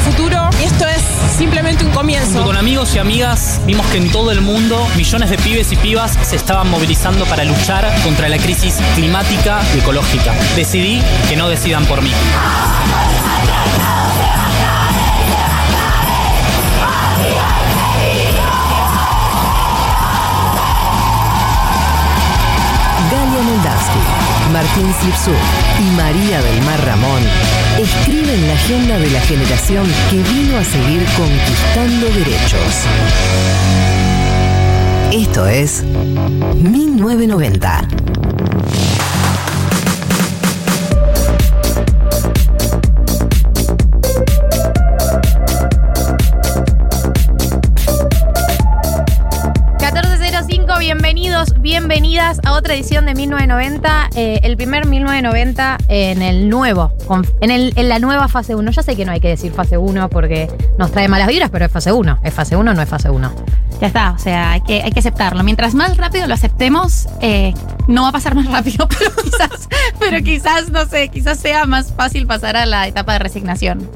Futuro. Y esto es simplemente un comienzo. Con amigos y amigas vimos que en todo el mundo millones de pibes y pibas se estaban movilizando para luchar contra la crisis climática y ecológica. Decidí que no decidan por mí. Galia Moldavsky, Martín Slipsuk y María del Mar Ramón escriben la agenda de la generación que vino a seguir conquistando derechos. Esto es 1990. Otra edición de 1990, eh, el primer 1990 en el nuevo, en, el, en la nueva fase 1. Ya sé que no hay que decir fase 1 porque nos trae malas vibras, pero es fase 1. ¿Es fase 1 o no es fase 1? Ya está, o sea, hay que, hay que aceptarlo. Mientras más rápido lo aceptemos, eh, no va a pasar más rápido, pero quizás, pero quizás, no sé, quizás sea más fácil pasar a la etapa de resignación.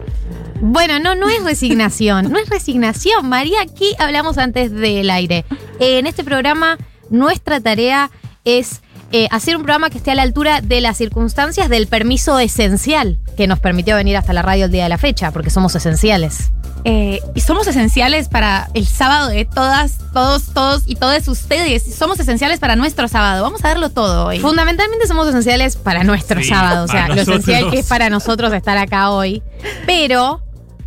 Bueno, no, no es resignación, no es resignación. María, aquí hablamos antes del aire. Eh, en este programa, nuestra tarea es eh, hacer un programa que esté a la altura de las circunstancias del permiso esencial que nos permitió venir hasta la radio el día de la fecha, porque somos esenciales. Eh, y somos esenciales para el sábado de todas, todos, todos y todas ustedes. Somos esenciales para nuestro sábado. Vamos a darlo todo hoy. Fundamentalmente somos esenciales para nuestro Sí, sábado, o sea, lo esencial que es para nosotros estar acá hoy. Pero,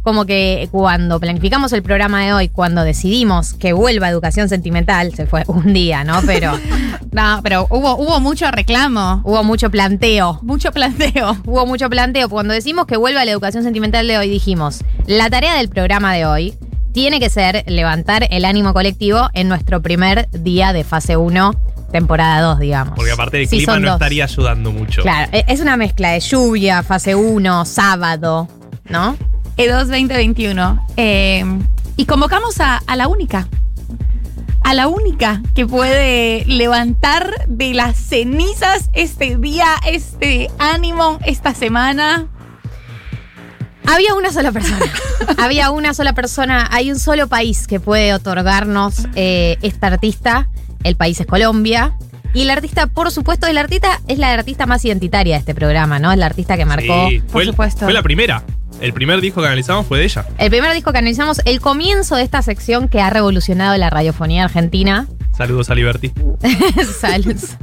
como que cuando planificamos el programa de hoy, cuando decidimos que vuelva educación sentimental, se fue un día, ¿no? Pero No, pero hubo, hubo mucho reclamo, hubo mucho planteo. mucho planteo. Hubo mucho planteo. Cuando decimos que vuelva la educación sentimental de hoy, dijimos, la tarea del programa de hoy tiene que ser levantar el ánimo colectivo en nuestro primer día de fase 1, temporada 2, digamos. Porque aparte el Sí, clima no dos. estaría ayudando mucho. Claro, e- es una mezcla de lluvia, fase 1, sábado, ¿no? E2 2021. Eh, y convocamos a, a la única. A la única que puede levantar de las cenizas este día, este ánimo, esta semana. Había una sola persona. Había una sola persona. Hay un solo país que puede otorgarnos eh, esta artista. El país es Colombia. Y el artista, por supuesto, el artista es la artista más identitaria de este programa, ¿no? Es la artista que marcó. Sí, por el- supuesto. fue la primera. El primer disco que analizamos fue de ella. El primer disco que analizamos, el comienzo de esta sección que ha revolucionado la radiofonía argentina. Saludos a Liberty. Saludos.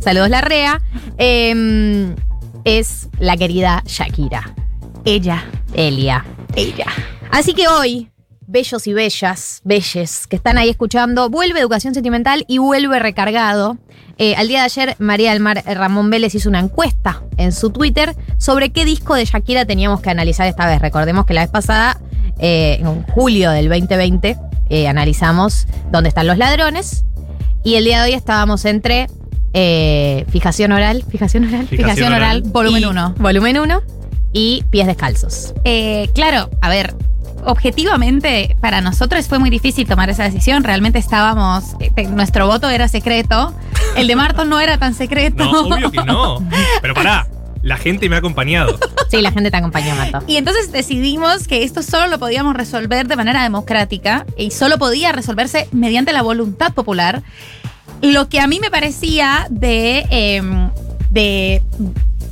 Saludos, Larrea. Eh, es la querida Shakira. Ella. Elia. Ella. Así que hoy, bellos y bellas, belles, que están ahí escuchando, vuelve Educación Sentimental y vuelve recargado. Eh, al día de ayer, María del Mar Ramón Vélez hizo una encuesta en su Twitter sobre qué disco de Shakira teníamos que analizar esta vez. Recordemos que la vez pasada, eh, en julio del 2020, eh, analizamos Dónde están los ladrones. Y el día de hoy estábamos entre eh, fijación oral, fijación oral, Fijación Fijación oral, oral. volumen y- 1. Volumen 1 y pies descalzos. Eh, claro, a ver, objetivamente para nosotros fue muy difícil tomar esa decisión. Realmente estábamos, eh, te- nuestro voto era secreto. El de Marton no era tan secreto. No, obvio que no. Pero pará, la gente me ha acompañado. Sí, la gente te acompañó, Mato. Y entonces decidimos que esto solo lo podíamos resolver de manera democrática y solo podía resolverse mediante la voluntad popular. Lo que a mí me parecía de, em, de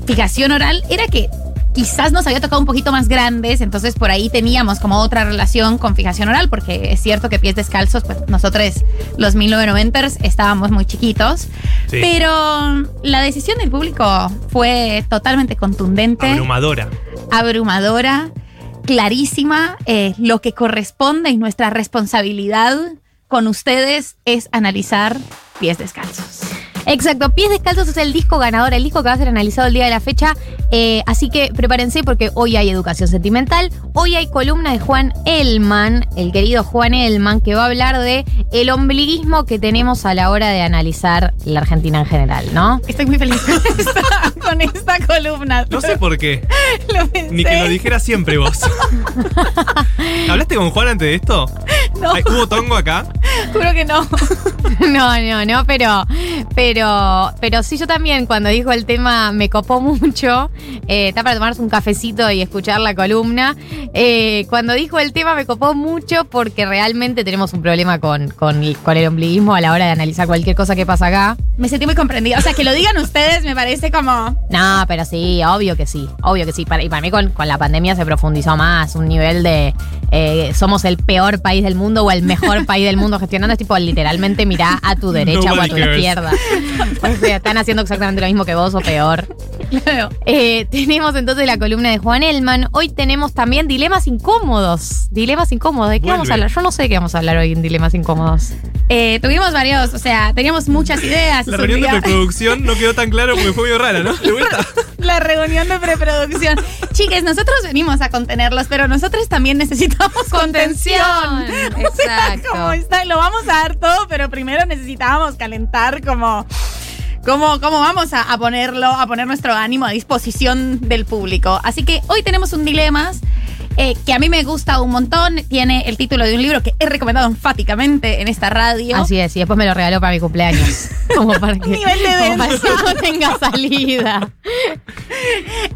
fijación oral era que quizás nos había tocado un poquito más grandes, entonces por ahí teníamos como otra relación con fijación oral, porque es cierto que pies descalzos, pues nosotros los 1990ers estábamos muy chiquitos, Sí. pero la decisión del público fue totalmente contundente Abrumadora. abrumadora. clarísima. eh, lo que corresponde y nuestra responsabilidad con ustedes es analizar pies descalzos. Exacto, Pies Descalzos es el disco ganador, el disco que va a ser analizado el día de la fecha. eh, así que prepárense porque hoy hay educación sentimental. Hoy hay columna de Juan Elman, el querido Juan Elman, que va a hablar de el ombliguismo que tenemos a la hora de analizar la Argentina en general, ¿no? Estoy muy feliz con con esta columna. No sé por qué. Lo pensé. Ni que lo dijera siempre vos. ¿Hablaste con Juan antes de esto? No. ¿Hubo tongo acá? Juro que no. No, no, no, pero, pero, pero sí, yo también cuando dijo el tema me copó mucho. eh, está para tomarse un cafecito y escuchar la columna. Eh, cuando dijo el tema me copó mucho porque realmente tenemos un problema con, con, con el ombliguismo a la hora de analizar cualquier cosa que pasa acá. Me sentí muy comprendida. O sea, que lo digan ustedes me parece como. No, pero sí, obvio que sí, obvio que sí. Para, y para mí con, con la pandemia se profundizó más, un nivel de eh, somos el peor país del mundo o el mejor país del mundo gestionando. Es tipo, literalmente mirá a tu derecha o a tu cares. izquierda. O sea, están haciendo exactamente lo mismo que vos o peor. Claro. Eh, tenemos entonces la columna de Juan Elman. Hoy tenemos también dilemas incómodos. Dilemas incómodos. ¿De qué vamos a hablar? Yo no sé de qué vamos a hablar hoy en Dilemas Incómodos. Eh, tuvimos varios, o sea, teníamos muchas ideas. La reunión de preproducción no quedó tan claro porque fue medio rara, ¿no? De vuelta. La reunión de preproducción. Chiques, nosotros venimos a contenerlos, pero nosotros también necesitamos contención. Contención, O sea, exacto. como está, lo vamos a dar todo, pero primero necesitábamos calentar como. ¿Cómo, cómo vamos a, a ponerlo, a poner nuestro ánimo a disposición del público? Así que hoy tenemos un dilema eh, que a mí me gusta un montón. Tiene el título de un libro que he recomendado enfáticamente en esta radio. Así es, y después me lo regaló para mi cumpleaños. Como para que, Nivel de como para que no tenga salida.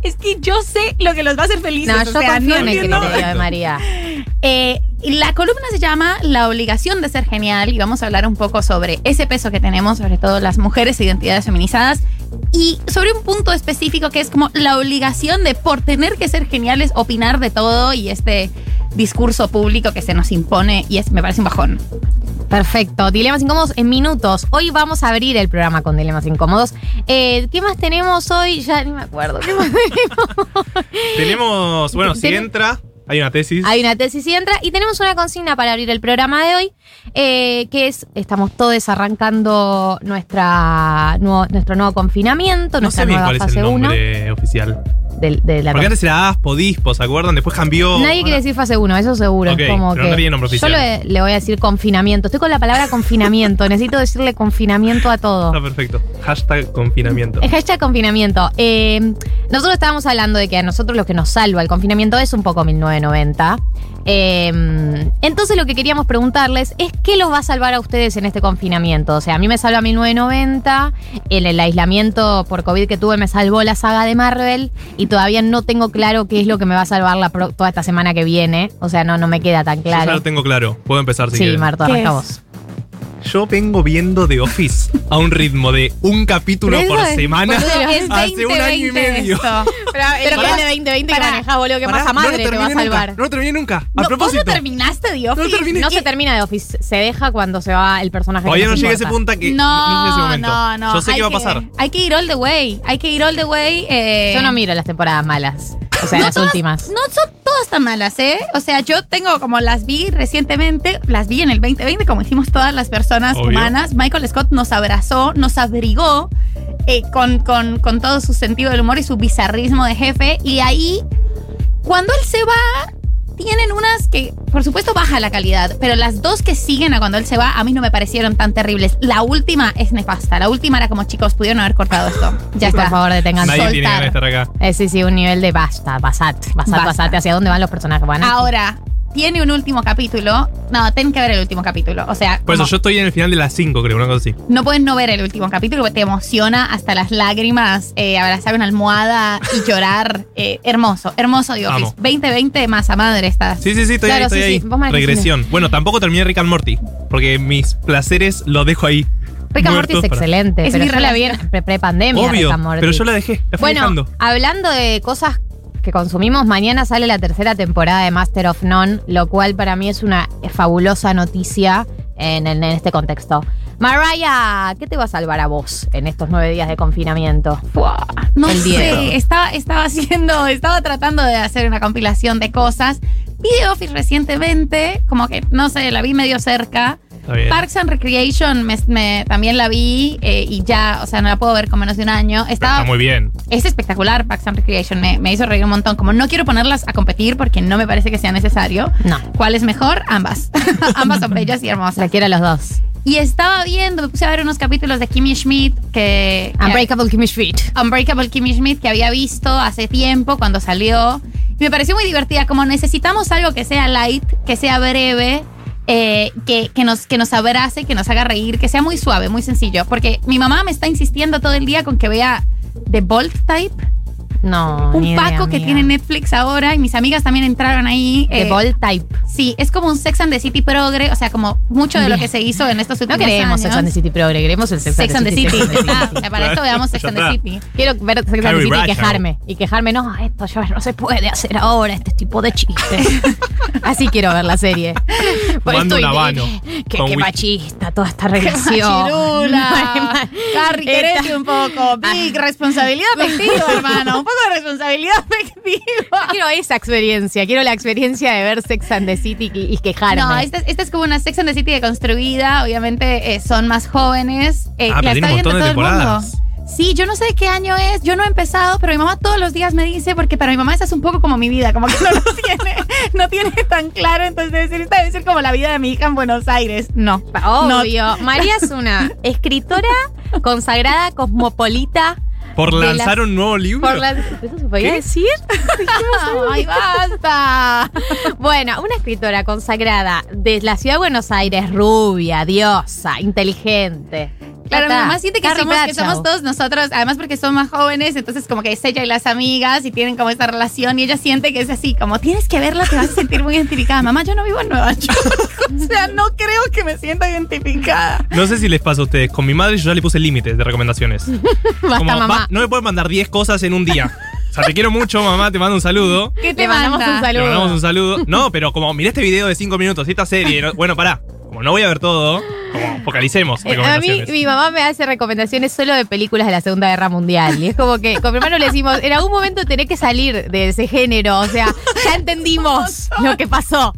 Es que yo sé lo que los va a hacer felices. No, yo sea, confío no en el criterio de María. Eh, y la columna se llama La obligación de ser genial y vamos a hablar un poco sobre ese peso que tenemos, sobre todo las mujeres e identidades feminizadas, y sobre un punto específico que es como la obligación de, por tener que ser geniales, opinar de todo y este discurso público que se nos impone y es, me parece un bajón. Perfecto. Dilemas incómodos en minutos. Hoy vamos a abrir el programa con dilemas incómodos. Eh, ¿Qué más tenemos hoy? Ya ni me acuerdo. ¿Qué más tenemos? Tenemos, bueno, si entra, hay una tesis. Hay una tesis y entra. Y tenemos una consigna para abrir el programa de hoy, eh, que es, estamos todos arrancando nuestra, nuevo- nuestro nuevo confinamiento, no nuestra sé bien nueva cuál es el fase 1 nombre oficial. De, de la Porque antes era ASPO, DISPO, ¿se acuerdan? Después cambió. Nadie quiere decir fase 1, eso seguro. Ok, es como pero que no tiene nombre oficial. Yo le, le voy a decir confinamiento. Estoy con la palabra confinamiento. Necesito decirle confinamiento a todo. Está perfecto. Hashtag confinamiento. Es hashtag confinamiento. Eh, nosotros estábamos hablando de que a nosotros lo que nos salva el confinamiento es un poco 1990. Eh, entonces lo que queríamos preguntarles es qué los va a salvar a ustedes en este confinamiento. O sea, a mí me salva 1990, en el aislamiento por COVID que tuve me salvó la saga de Marvel y todavía no tengo claro qué es lo que me va a salvar la pro- toda esta semana que viene. O sea, no, no me queda tan Yo ya claro. lo tengo claro. Puedo empezar si Sí, quieren. Marta, ¿Qué arranca es? vos. Yo vengo viendo The Office a un ritmo de un capítulo por es- semana boludo, hace un año y 2020 medio. esto. Pero, que pará, es de 2020 que pará. manejás, boludo, que Pará, masa madre no te va a salvar. Nunca, no lo terminé nunca. A No, ¿Vos propósito. no terminaste The Office? terminé. No se termina de Office, se deja cuando se va el personaje. que Todavía no llegué a ese punto que. No, no llegué a ese momento. no, no. Yo sé qué va a que- pasar. Hay que ir all the way. Hay que ir all the way. eh, Yo no miro las temporadas malas. O sea, No las todas- últimas. No son todas tan malas, ¿eh? O sea, yo tengo como las vi recientemente, las vi en el 2020, como hicimos todas las personas Obvio. humanas. Michael Scott nos abrazó, nos abrigó eh, con, con, con todo su sentido del humor y su bizarrismo de jefe. Y ahí, cuando él se va, tienen unas que, por supuesto, baja la calidad, pero las dos que siguen a cuando él se va, a mí no me parecieron tan terribles. La última es nefasta. La última era como, chicos, pudieron haber cortado esto. Ya Por favor, detengan. Nadie tiene soltar. ganas de estar acá. Eh, sí, sí, un nivel de basta, basat, basat, Basta. basate. ¿Hacia dónde van los personajes? Van. Ahora, tiene un último capítulo. No, tienen que ver el último capítulo. O sea, Por eso yo estoy en el final de las 5, creo, una cosa así. no pueden no ver el último capítulo porque te emociona hasta las lágrimas, eh, abrazar una almohada y llorar. Eh, hermoso, hermoso. Amo. 2020 masa madre estás. Sí, sí, sí, estoy Claro, ahí, estoy sí, ahí. sí, vos Regresión. Bueno, tampoco terminé Rick and Morty, porque mis placeres los dejo ahí. Rick and Morty es excelente, Es pero mi yo la pre-pandemia, Obvio, Rick and Morty. pero yo la dejé, la fui Bueno, dejando. hablando de cosas que consumimos, mañana sale la tercera temporada de Master of None, lo cual para mí es una fabulosa noticia en, en este contexto. Mariah, ¿qué te va a salvar a vos en estos nueve días de confinamiento? No El sé, estaba, estaba haciendo, estaba tratando de hacer una compilación de cosas. Vi The Office recientemente, como que, no sé, la vi medio cerca. Parks and Recreation me, me- también la vi eh, y ya, o sea, no la puedo ver con menos de un año. Pero Está muy bien. es espectacular Parks and Recreation, me, me hizo reír un montón. Como no quiero ponerlas a competir porque no me parece que sea necesario. No. ¿Cuál es mejor? Ambas. Ambas son bellas y hermosas. La quiero a los dos. Y estaba viendo, me puse a ver unos capítulos de Kimmy Schmidt que... que- Unbreakable Kimmy Schmidt. Unbreakable Kimmy Schmidt que había visto hace tiempo cuando salió. Y me pareció muy divertida. Como necesitamos algo que sea light, que sea breve, eh, que, que, nos, que nos abrace, que nos haga reír, que sea muy suave, muy sencillo. Porque mi mamá me está insistiendo todo el día con que vea The Bolt Type, No. un ni idea, Paco que tiene Netflix ahora y mis amigas también entraron ahí. The eh, Bold Type. Sí, es como un Sex and the City progre, o sea, como mucho de lo que se hizo en estos No últimos queremos años. Sex and the City Progre, queremos el Sex, Sex and the City. Sex and the City. Ah, para esto veamos Sex and the. City. Quiero ver Sex and the City y quejarme. Y quejarme, no, esto ya no se puede hacer ahora, este tipo de chistes. Así quiero ver la serie. Por Fumando esto un y- habano Qué, qué machista toda esta relación. Machirula. Carrie, querete un poco. Big, responsabilidad afectiva, hermano. Un poco de responsabilidad afectiva. Quiero esa experiencia, quiero la experiencia de ver Sex and the City y, y quejarme. No, esta, esta es como una Sex and the City deconstruida. Obviamente eh, son más jóvenes. Eh, Ah, la está viendo todo el mundo. Sí, yo no sé de qué año es, yo no he empezado, pero mi mamá todos los días me dice, porque para mi mamá esa es un poco como mi vida, como que no lo tiene, no tiene tan claro, entonces debe ser, esta debe ser como la vida de mi hija en Buenos Aires. No, Obvio. María es una escritora consagrada, cosmopolita. Por lanzar las- un nuevo libro. Por la- ¿Eso se podía ¿Qué? decir? ¡Ay, basta! Bueno, una escritora consagrada de la ciudad de Buenos Aires, rubia, diosa, inteligente. Claro, mi mamá siente que Carrie somos, que somos todos nosotros, además porque son más jóvenes, entonces como que es ella y las amigas y tienen como esta relación y ella siente que es así, como tienes que verla, te vas a sentir muy identificada. Mamá, yo no vivo en Nueva York, o sea, no creo que me sienta identificada. No sé si les pasa a ustedes. Con mi madre yo ya le puse límites de recomendaciones. Basta, Como, mamá. va, no me puedes mandar 10 cosas en un día. O sea, te quiero mucho, mamá, te mando un saludo. ¿Qué te Le mandamos manda? un saludo. mandamos un saludo. No, pero como miré este video de 5 minutos esta serie, no- bueno, pará. Como no voy a ver todo, como focalicemos. Eh, A mí, mi mamá me hace recomendaciones solo de películas de la Segunda Guerra Mundial. Y es como que con mi hermano le decimos, en algún momento tenés que salir de ese género. O sea, ya entendimos lo que pasó.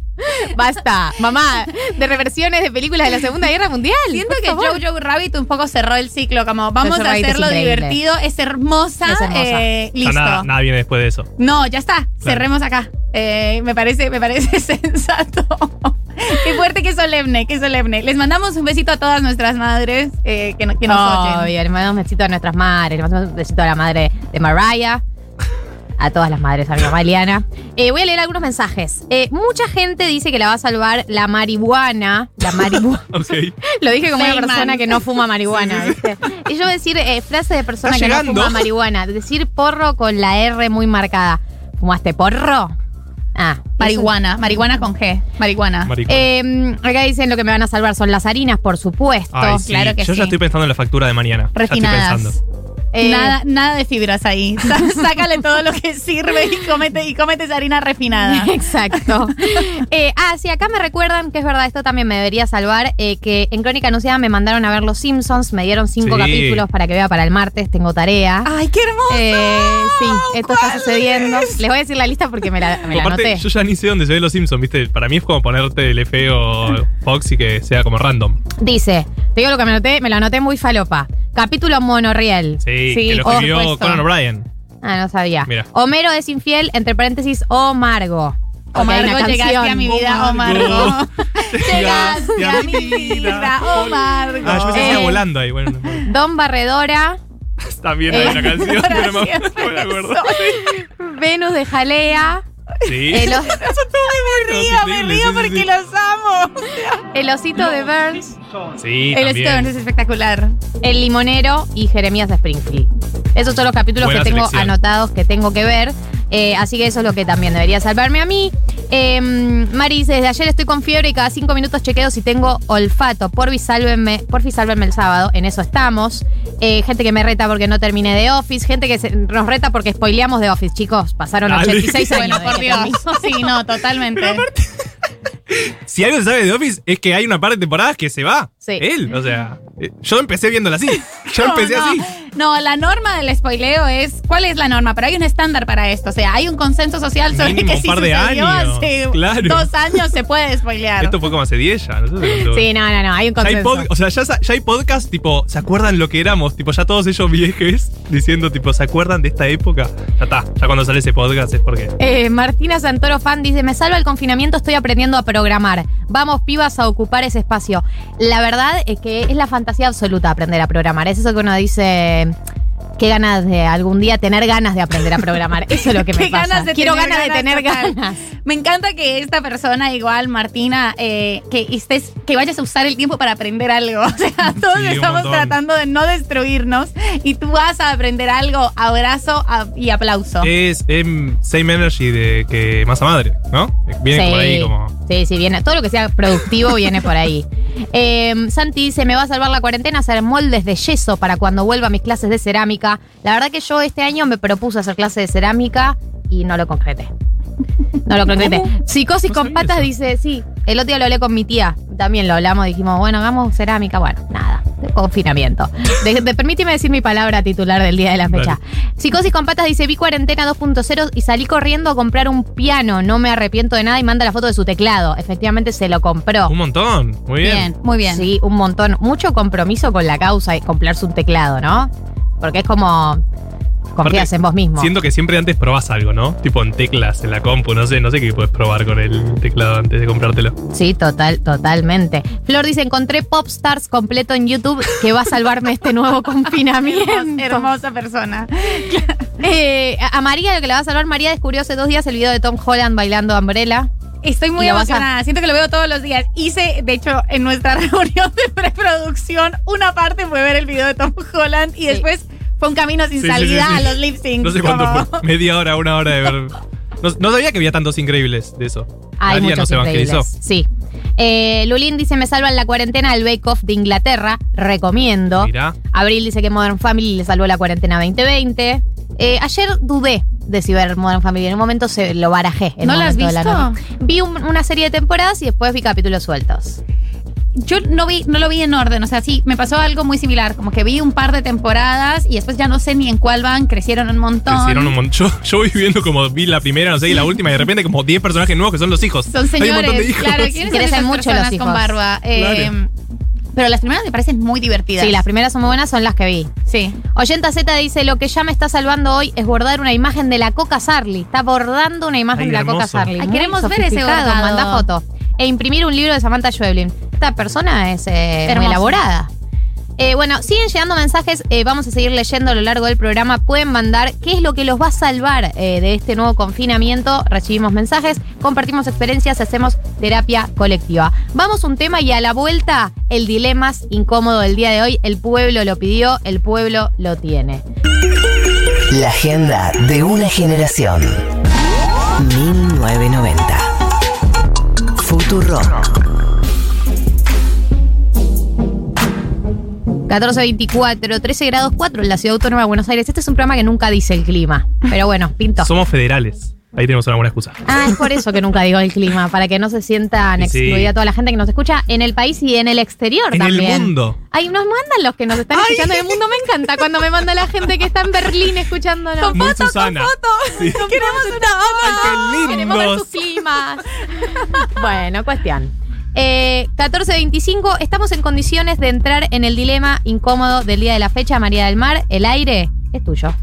Basta, mamá, de reversiones de películas de la Segunda Guerra Mundial. Siento que favor. Jojo Rabbit un poco cerró el ciclo, como vamos Jojo a Rabbit hacerlo divertido, es hermosa, Es hermosa. eh, listo. nada, nada viene después de eso. No, ya está. Cerremos acá. Eh, me parece, me parece sensato. Qué fuerte, qué solemne, qué solemne. Les mandamos un besito a todas nuestras madres eh, que, no- que nos oyen. Obvio, le mandamos un besito a nuestras madres, le mandamos un besito a la madre de Mariah. A todas las madres, a mi mamá Eliana. Eh, voy a leer algunos mensajes. Eh, mucha gente dice que la va a salvar la marihuana. La marihuana. Lo dije como una persona que no fuma marihuana, ¿viste? Y yo voy a decir eh, frase de persona Está que llegando. no fuma marihuana. Decir porro con la R muy marcada. ¿Fumaste porro? Ah, Marihuana, marihuana con G. Marihuana. Maricón. Eh, acá dicen lo que me van a salvar son las harinas, por supuesto. Ay, sí. claro que Yo sí. ya estoy pensando en la factura de mañana. Ya Refinadas. estoy pensando. Eh, nada, nada de fibras ahí. Sácale todo lo que sirve y cómete, y cómete esa harina refinada. Exacto. Eh, ah, sí, acá me recuerdan que es verdad, esto también me debería salvar, eh, que en Crónica Anunciada me mandaron a ver Los Simpsons, me dieron cinco Sí. capítulos para que vea para el martes, tengo tarea. ¡Ay, qué hermoso! Eh, sí, esto está ¿Cuál sucediendo. es? Les voy a decir la lista porque me la, me la Aparte, anoté. yo ya ni sé dónde se ve los Simpsons, ¿viste? Para mí es como ponerte el F o Fox y que sea como random. Dice, te digo lo que me anoté, me lo anoté muy falopa. Capítulo monorriel. Sí, Sí, que lo por escribió supuesto. Conan O'Brien. Ah, no sabía. Mira. Homero es infiel, entre paréntesis, o Margo. O Margo, llegaste a mi vida, o Margo. Llegaste a mi vida, oh Margo. Ah, yo pensé que Eh. estaba volando ahí. Bueno, Don Barredora, también hay Eh, una canción, para pero no, no me acuerdo. Venus de Jalea, Sí. el, o- me río, me río porque los amo. el osito de Burns, Sí, El también. Stones es espectacular. el limonero y Jeremías de Springfield. Esos son los capítulos Buena que tengo selección. anotados que tengo que ver. Eh, así que eso es lo que también debería salvarme a mí. Eh, Mari dice, desde ayer estoy con fiebre y cada cinco minutos chequeo si tengo olfato. Porfi, sálvenme, porfi, sálvenme el sábado. En eso estamos. Eh, gente que me reta porque no terminé de Office. Gente que se- nos reta porque spoileamos de Office. Chicos, pasaron Dale. 86 años. Bueno, por Dios. Sí, no, totalmente. Si algo se sabe de Office es que hay una par de temporadas que se va. Sí. Él, o sea, eh, yo empecé viéndola así. Yo No, empecé no. así. No, la norma del spoileo es. ¿Cuál es la norma? Pero hay un estándar para esto. O sea, hay un consenso social sobre Mínimo que si par de sucedió años, hace claro. dos años se puede spoilear. Esto fue como hace 10 ya, no sé. Sí, no, no, no, hay un Ya hay, consenso. o sea, ya hay podcast, tipo, ¿se acuerdan lo que éramos? Tipo, ya todos ellos viejes diciendo, tipo, ¿se acuerdan de esta época? Ya está, ya cuando sale ese podcast es porque. Eh, Martina Santoro Fan dice, me salva el confinamiento, estoy aprendiendo a programar. Vamos, pibas, a ocupar ese espacio. La verdad es que es la fantasía absoluta aprender a programar. Es eso que uno dice, qué ganas de algún día tener ganas de aprender a programar. Eso es lo que me Qué pasa. ganas de Quiero tener ganas, de tener ganas. Me encanta que esta persona, igual, Martina, eh, que estés, que vayas a usar el tiempo para aprender algo. O sea, todos Sí, estamos tratando de no destruirnos y tú vas a aprender algo. Abrazo a- y aplauso. Es em, Same Energy de que Masa Madre, ¿no? Viene por ahí como. Sí, sí, viene. Todo lo que sea productivo viene por ahí. Eh, Santi dice: Me va a salvar la cuarentena hacer moldes de yeso para cuando vuelva a mis clases de cerámica. La verdad que yo este año me propuse hacer clases de cerámica y no lo concreté. No lo concreté. Psicosis No con patas eso. dice: Sí. El otro día lo hablé con mi tía. También lo hablamos. Dijimos: Bueno, hagamos cerámica. Bueno, nada. de confinamiento. De, de- permíteme decir mi palabra titular del día de la fecha. Psicosis con patas dice: Vi cuarentena 2.0 y salí corriendo a comprar un piano. No me arrepiento de nada y manda la foto de su teclado. Efectivamente se lo compró. Un montón. Muy bien. Bien, muy bien. Sí, un montón. Mucho compromiso con la causa y comprarse un teclado, ¿no? Porque es como. Confías Aparte, en vos mismo. Siento que siempre antes probás algo, ¿no? Tipo en teclas, en la compu, no sé, no sé qué puedes probar con el teclado antes de comprártelo. Sí, total, totalmente. Flor dice, encontré Popstars completo en YouTube que va a salvarme este nuevo confinamiento. Hermosa, persona. Eh, a a María, lo que la va a salvar, María descubrió hace dos días el video de Tom Holland bailando Umbrella. Estoy muy a- emocionada. Siento que lo veo todos los días. Hice, de hecho, en nuestra reunión de preproducción, una parte fue ver el video de Tom Holland y Sí. después fue un camino sin Sí, salida sí, sí. a los lip syncs. No sé cuánto como- fue. Media hora, una hora de ver. No, no sabía que había tantos increíbles de eso. Hay María muchos no se evangelizó. increíbles. Sí. Eh, Lulín dice, me salva en la cuarentena el Bake Off de Inglaterra. Recomiendo. Mirá. Abril dice que Modern Family le salvó la cuarentena 2020. Eh, ayer dudé de si ver Modern Family. En un momento se lo barajé. en ¿No un la has la visto? noche. Vi un- una serie de temporadas y después vi capítulos sueltos. Yo no vi, no lo vi en orden. O sea, sí, me pasó algo muy similar. Como que vi un par de temporadas y después ya no sé ni en cuál van. Crecieron un montón. Crecieron un montón. Yo, yo voy viendo como vi la primera, no sé, y la última, y de repente como 10 personajes nuevos que son los hijos. Son Hay un señores, montón de hijos. claro, ¿quiénes son Crecen esas mucho personas los con barba? Eh, Claro. Pero las primeras me parecen muy divertidas. Sí, las primeras son muy buenas, son las que vi. Sí. Oyenta Z dice, lo que ya me está salvando hoy es bordar una imagen de la Coca Sarli. Está bordando una imagen Ay, de la Coca. Sarli. Ay, queremos ver ese bordado. Manda foto. E imprimir un libro de Samantha Schweblin. Esta persona es eh, muy elaborada. Eh, bueno, siguen llegando mensajes, eh, vamos a seguir leyendo a lo largo del programa. Pueden mandar qué es lo que los va a salvar eh, de este nuevo confinamiento. Recibimos mensajes, compartimos experiencias, hacemos terapia colectiva. Vamos un tema y a la vuelta, el dilema más incómodo del día de hoy. El pueblo lo pidió, el pueblo lo tiene. La agenda de una generación. 1990. Futuro. 1424, 13 grados 4 en la ciudad autónoma de Buenos Aires. Este es un programa que nunca dice el clima. Pero bueno, pinto. Somos federales. Ahí tenemos una buena excusa. Ah, es por eso que nunca digo el clima, para que no se sientan Sí, sí. excluida toda la gente que nos escucha en el país y en el exterior En el también. mundo. Ay, nos mandan los que nos están escuchando en el mundo. Me encanta cuando me manda la gente que está en Berlín escuchándonos. Muy Susana. Sí. Queremos una qué Queremos ver sus climas. bueno, cuestión. Eh, 14.25, estamos en condiciones de entrar en el dilema incómodo del día de la fecha. María del Mar, el aire es tuyo.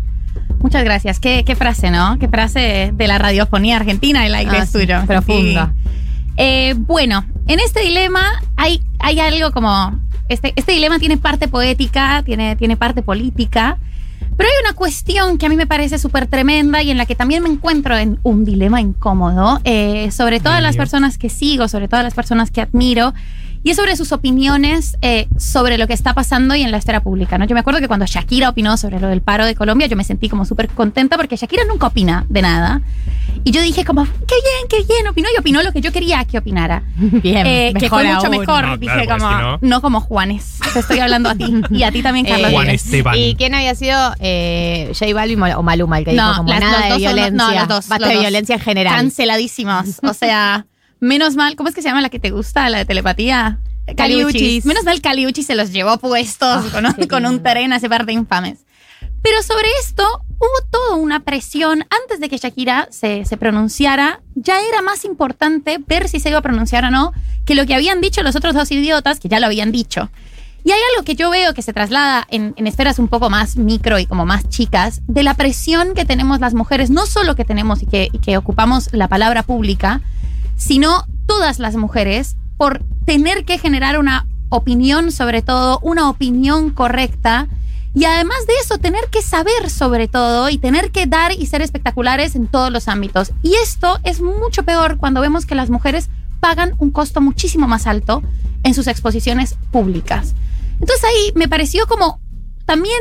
Muchas gracias. Qué, qué frase, ¿no? Qué frase de la radiofonía argentina, el aire Ah, es sí, tuyo. profunda. Sí. Eh, bueno, en este dilema hay, hay algo como. Este, este dilema tiene parte poética, tiene, tiene parte política. Pero hay una cuestión que a mí me parece súper tremenda y en la que también me encuentro en un dilema incómodo, eh, sobre todas las personas que sigo, sobre todas las personas que admiro, y es sobre sus opiniones eh, sobre lo que está pasando y en la esfera pública. ¿no? Yo me acuerdo que cuando Shakira opinó sobre lo del paro de Colombia, yo me sentí como súper contenta porque Shakira nunca opina de nada. Y yo dije como, qué bien, qué bien, opinó y opinó lo que yo quería que opinara. Bien, Eh, que fue mucho aún. mejor, No, dije claro, como, si no- no. como Juanes. Te estoy hablando a ti y a ti también, Eh, Carlos. Juan Vives. Esteban. ¿Y quién había sido eh, J Balvin o Maluma el que No, dijo como las- nada los de dos son- violencia? no, los dos, Basta los de dos. violencia en general. Canceladísimos. O sea, menos mal. ¿Cómo es que se llama la que te gusta, la de telepatía? Caliuchis. Menos mal Caliuchis se los llevó puestos Ah, con, un- con un tren hace parte infames. Pero sobre esto hubo toda una presión antes de que Shakira se, se pronunciara. Ya era más importante ver si se iba a pronunciar o no que lo que habían dicho los otros dos idiotas, que ya lo habían dicho. Y hay algo que yo veo que se traslada en, en esferas un poco más micro y como más chicas, de la presión que tenemos las mujeres, no solo que tenemos y que, y que ocupamos la palabra pública, sino todas las mujeres por tener que generar una opinión sobre todo, una opinión correcta. Y además de eso, tener que saber sobre todo y tener que dar y ser espectaculares en todos los ámbitos. Y esto es mucho peor cuando vemos que las mujeres pagan un costo muchísimo más alto en sus exposiciones públicas. Entonces ahí me pareció como también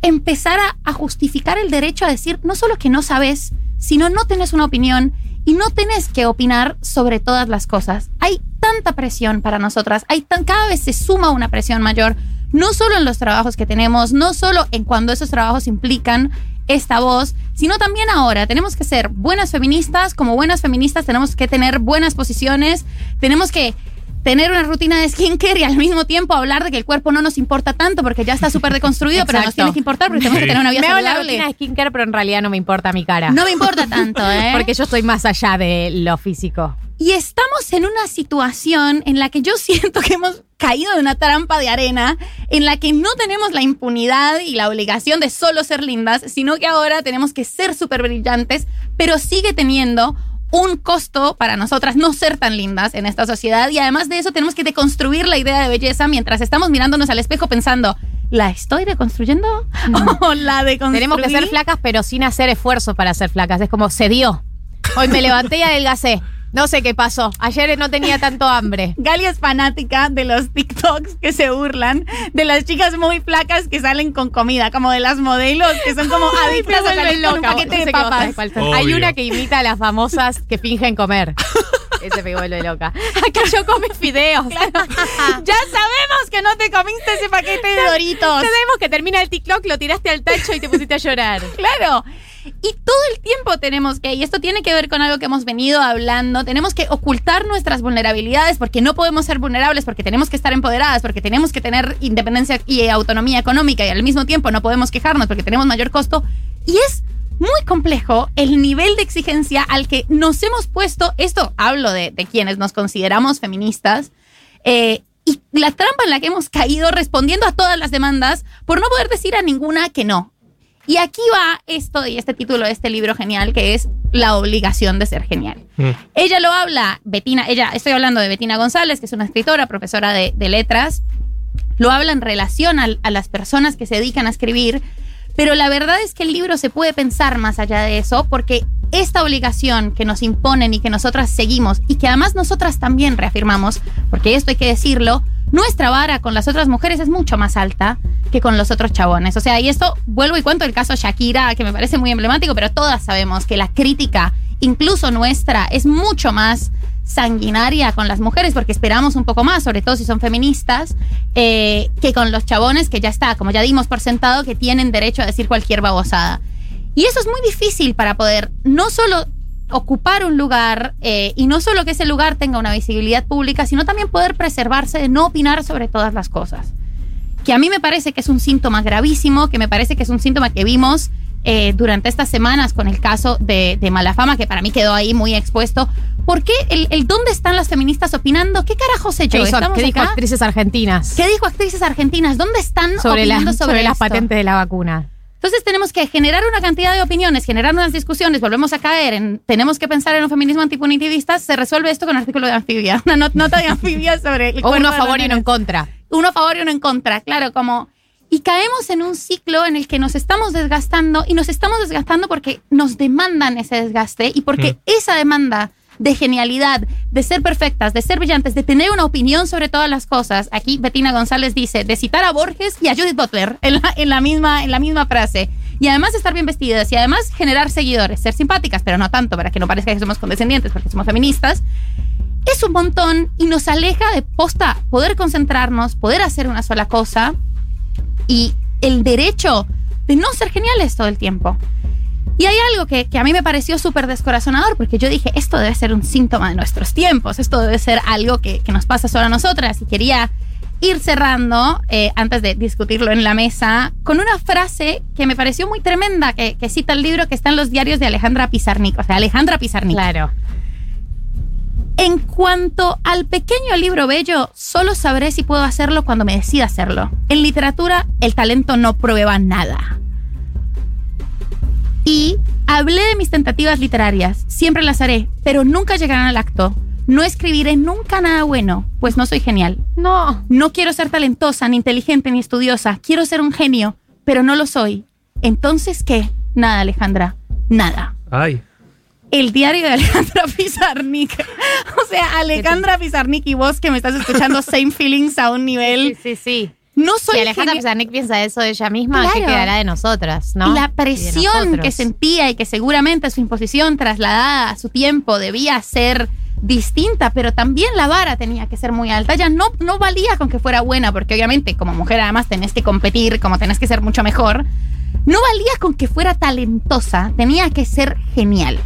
empezar a, a justificar el derecho a decir no solo que no sabes, sino no tenés una opinión y no tenés que opinar sobre todas las cosas. Hay tanta presión para nosotras, hay tan, cada vez se suma una presión mayor, no solo en los trabajos que tenemos, no solo en cuando esos trabajos implican esta voz, sino también ahora. Tenemos que ser buenas feministas, como buenas feministas tenemos que tener buenas posiciones, tenemos que tener una rutina de skincare y al mismo tiempo hablar de que el cuerpo no nos importa tanto porque ya está súper deconstruido, pero nos tiene que importar porque tenemos que tener una vida Me hago la saludable. rutina de skincare, pero en realidad no me importa mi cara. No me importa tanto, ¿eh? Porque yo estoy más allá de lo físico. Y estamos en una situación en la que yo siento que hemos caído en una trampa de arena en la que no tenemos la impunidad y la obligación de solo ser lindas, sino que ahora tenemos que ser súper brillantes, pero sigue teniendo un costo para nosotras no ser tan lindas en esta sociedad y además de eso tenemos que deconstruir la idea de belleza mientras estamos mirándonos al espejo pensando, ¿la estoy deconstruyendo? ¿O la deconstruí? Tenemos que ser flacas, pero sin hacer esfuerzo para ser flacas. Es como se dio. Hoy me levanté y adelgacé. No sé qué pasó. Ayer no tenía tanto hambre. Gali es fanática de los TikToks que se burlan de las chicas muy flacas que salen con comida, como de las modelos que son como Ay, adictas a salir con un loca. paquete No de papas. Hay una que imita a las famosas que fingen comer. Ese me vuelve loca. Acá yo come fideos. Ya sabemos que no te comiste ese paquete de Doritos. Sabemos que termina el TikTok, lo tiraste al tacho y te pusiste a llorar. Claro. Y todo el tiempo tenemos que, y esto tiene que ver con algo que hemos venido hablando, tenemos que ocultar nuestras vulnerabilidades porque no podemos ser vulnerables, porque tenemos que estar empoderadas, porque tenemos que tener independencia y autonomía económica y al mismo tiempo no podemos quejarnos porque tenemos mayor costo. Y es muy complejo el nivel de exigencia al que nos hemos puesto, esto hablo de, de quienes nos consideramos feministas, eh, y la trampa en la que hemos caído respondiendo a todas las demandas por no poder decir a ninguna que no. Y aquí va esto y este título de este libro genial que es La obligación de ser genial. Mm. Ella lo habla, Betina, ella, estoy hablando de Betina González, que es una escritora, profesora de, de letras, lo habla en relación a, las personas que se dedican a escribir, pero la verdad es que el libro se puede pensar más allá de eso, porque esta obligación que nos imponen y que nosotras seguimos, y que además nosotras también reafirmamos, porque esto hay que decirlo, nuestra vara con las otras mujeres es mucho más alta que con los otros chabones. O sea, y esto vuelvo y cuento el caso Shakira, que me parece muy emblemático, pero todas sabemos que la crítica, incluso nuestra, es mucho más sanguinaria con las mujeres porque esperamos un poco más, sobre todo si son feministas, eh, que con los chabones que ya está, como ya dimos por sentado, que tienen derecho a decir cualquier babosada. Y eso es muy difícil para poder no solo ocupar un lugar eh, y no solo que ese lugar tenga una visibilidad pública, sino también poder preservarse de no opinar sobre todas las cosas. Que a mí me parece que es un síntoma gravísimo, que me parece que es un síntoma que vimos eh, durante estas semanas con el caso de, de Malafama, que para mí quedó ahí muy expuesto. ¿Por qué el, el dónde están las feministas opinando? ¿Qué carajos he hecho? ¿Qué, hizo- ¿Estamos qué dijo actrices argentinas? ¿Qué dijo actrices argentinas? ¿Dónde están sobre, la- opinando sobre, sobre, las patentes de la vacuna? Entonces tenemos que generar una cantidad de opiniones, generar unas discusiones, volvemos a caer en, tenemos que pensar en un feminismo antipunitivista, se resuelve esto con un artículo de anfibia, una not- nota de anfibia sobre el O uno a favor y uno en contra. Uno a favor y uno en contra, claro, como... Y caemos en un ciclo en el que nos estamos desgastando y nos estamos desgastando porque nos demandan ese desgaste y porque esa demanda de genialidad, de ser perfectas, de ser brillantes, de tener una opinión sobre todas las cosas. Aquí Bettina González dice, de citar a Borges y a Judith Butler en la, en la, misma, en la misma frase. Y además estar bien vestidas y además generar seguidores, ser simpáticas, pero no tanto para que no parezca que somos condescendientes porque somos feministas. Es un montón y nos aleja de posta poder concentrarnos, poder hacer una sola cosa y el derecho de no ser geniales todo el tiempo. Y hay algo que, que a mí me pareció súper descorazonador, porque yo dije, esto debe ser un síntoma de nuestros tiempos, esto debe ser algo que, que nos pasa solo a nosotras. Y quería ir cerrando, eh, antes de discutirlo en la mesa, con una frase que me pareció muy tremenda, que, que cita el libro que está en los diarios de Alejandra Pizarnik. O sea, Alejandra Pizarnik. Claro. En cuanto al pequeño libro bello, solo sabré si puedo hacerlo cuando me decida hacerlo. En literatura, el talento no prueba nada. Y hablé de mis tentativas literarias, siempre las haré, pero nunca llegarán al acto. No escribiré nunca nada bueno, pues no soy genial. No. No quiero ser talentosa, ni inteligente, ni estudiosa. Quiero ser un genio, pero no lo soy. Entonces, ¿qué? Nada, Alejandra. Nada. Ay. El diario de Alejandra Pizarnik. O sea, Alejandra Pizarnik y vos que me estás escuchando, same feelings a un nivel. Sí, sí, sí. No soy Si Alejandra Pizarnik piensa eso de ella misma, Claro. ¿qué quedará de nosotras, no? La presión que sentía y que seguramente su imposición trasladada a su tiempo debía ser distinta, pero también la vara tenía que ser muy alta. Ella no, no valía con que fuera buena, porque obviamente como mujer además tenés que competir, como tenés que ser mucho mejor. No valía con que fuera talentosa, tenía que ser genial.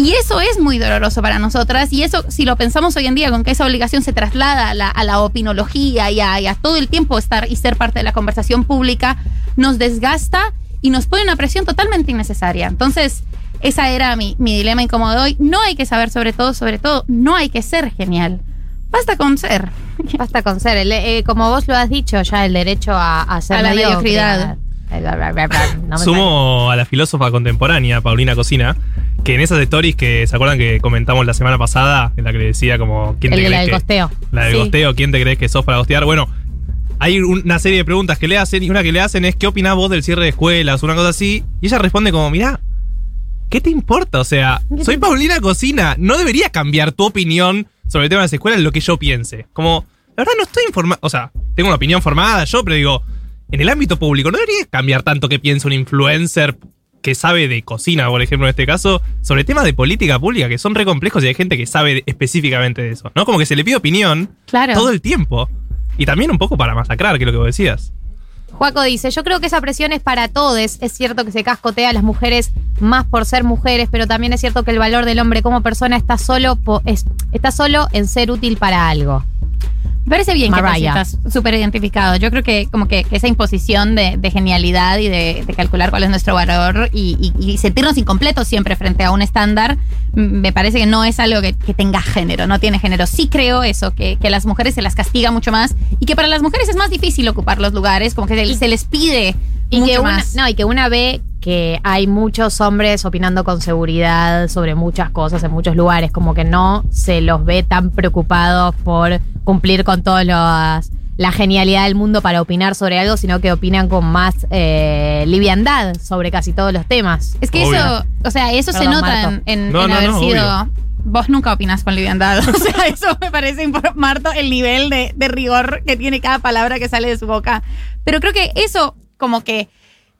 Y eso es muy doloroso para nosotras. Y eso, si lo pensamos hoy en día, con que esa obligación se traslada a la, a la opinología y a, y a todo el tiempo estar y ser parte de la conversación pública, nos desgasta y nos pone una presión totalmente innecesaria. Entonces, esa era mi, mi dilema incómodo de hoy. No hay que saber sobre todo, sobre todo, no hay que ser genial. Basta con ser. Basta con ser. El- eh, como vos lo has dicho, ya el derecho a, a ser A la mediocridad. No Sumo a la filósofa contemporánea, Paulina Cocina, que en esas stories que se acuerdan que comentamos la semana pasada, en la que le decía como ¿quién El te la del que- costeo. La del Sí. gosteo, ¿quién te crees que sos para gostear? Bueno, hay una serie de preguntas que le hacen y una que le hacen es ¿qué opinás vos del cierre de escuelas? Una cosa así. Y ella responde como, mirá, ¿qué te importa? O sea, soy Paulina Cocina, no debería cambiar tu opinión sobre el tema de las escuelas lo que yo piense. Como, la verdad no estoy informada, o sea, tengo una opinión formada yo, pero digo, en el ámbito público no debería cambiar tanto que piense un influencer que sabe de cocina, por ejemplo, en este caso, sobre temas de política pública que son re complejos y hay gente que sabe específicamente de eso, ¿no? Como que se le pide opinión Claro. todo el tiempo. Y también un poco para masacrar, que es lo que vos decías. Juaco dice, yo creo que esa presión es para todos. Es cierto que se cascotea a las mujeres más por ser mujeres, pero también es cierto que el valor del hombre como persona está solo, po- es- está solo en ser útil para algo. Me parece bien Mariah. que te sientas súper identificado. Yo creo que como que esa imposición de, de genialidad y de, de calcular cuál es nuestro valor y, y- y sentirnos incompletos siempre frente a un estándar, me parece que no es algo que, que tenga género, no tiene género. Sí creo eso, que, que a las mujeres se las castiga mucho más y que para las mujeres es más difícil ocupar los lugares, como que se, se les pide Y mucho que, una, más. no, y que una ve que hay muchos hombres opinando con seguridad sobre muchas cosas en muchos lugares, como que no se los ve tan preocupados por cumplir con todas las- la genialidad del mundo para opinar sobre algo, sino que opinan con más eh, liviandad sobre casi todos los temas. Es que Obvio. eso, o sea, eso se nota Marto. en, en- No, en no, haber no, sido. obvio. Vos nunca opinas con liviandad. O sea, eso me parece, Marto, el nivel de, de rigor que tiene cada palabra que sale de su boca. Pero creo que eso, como que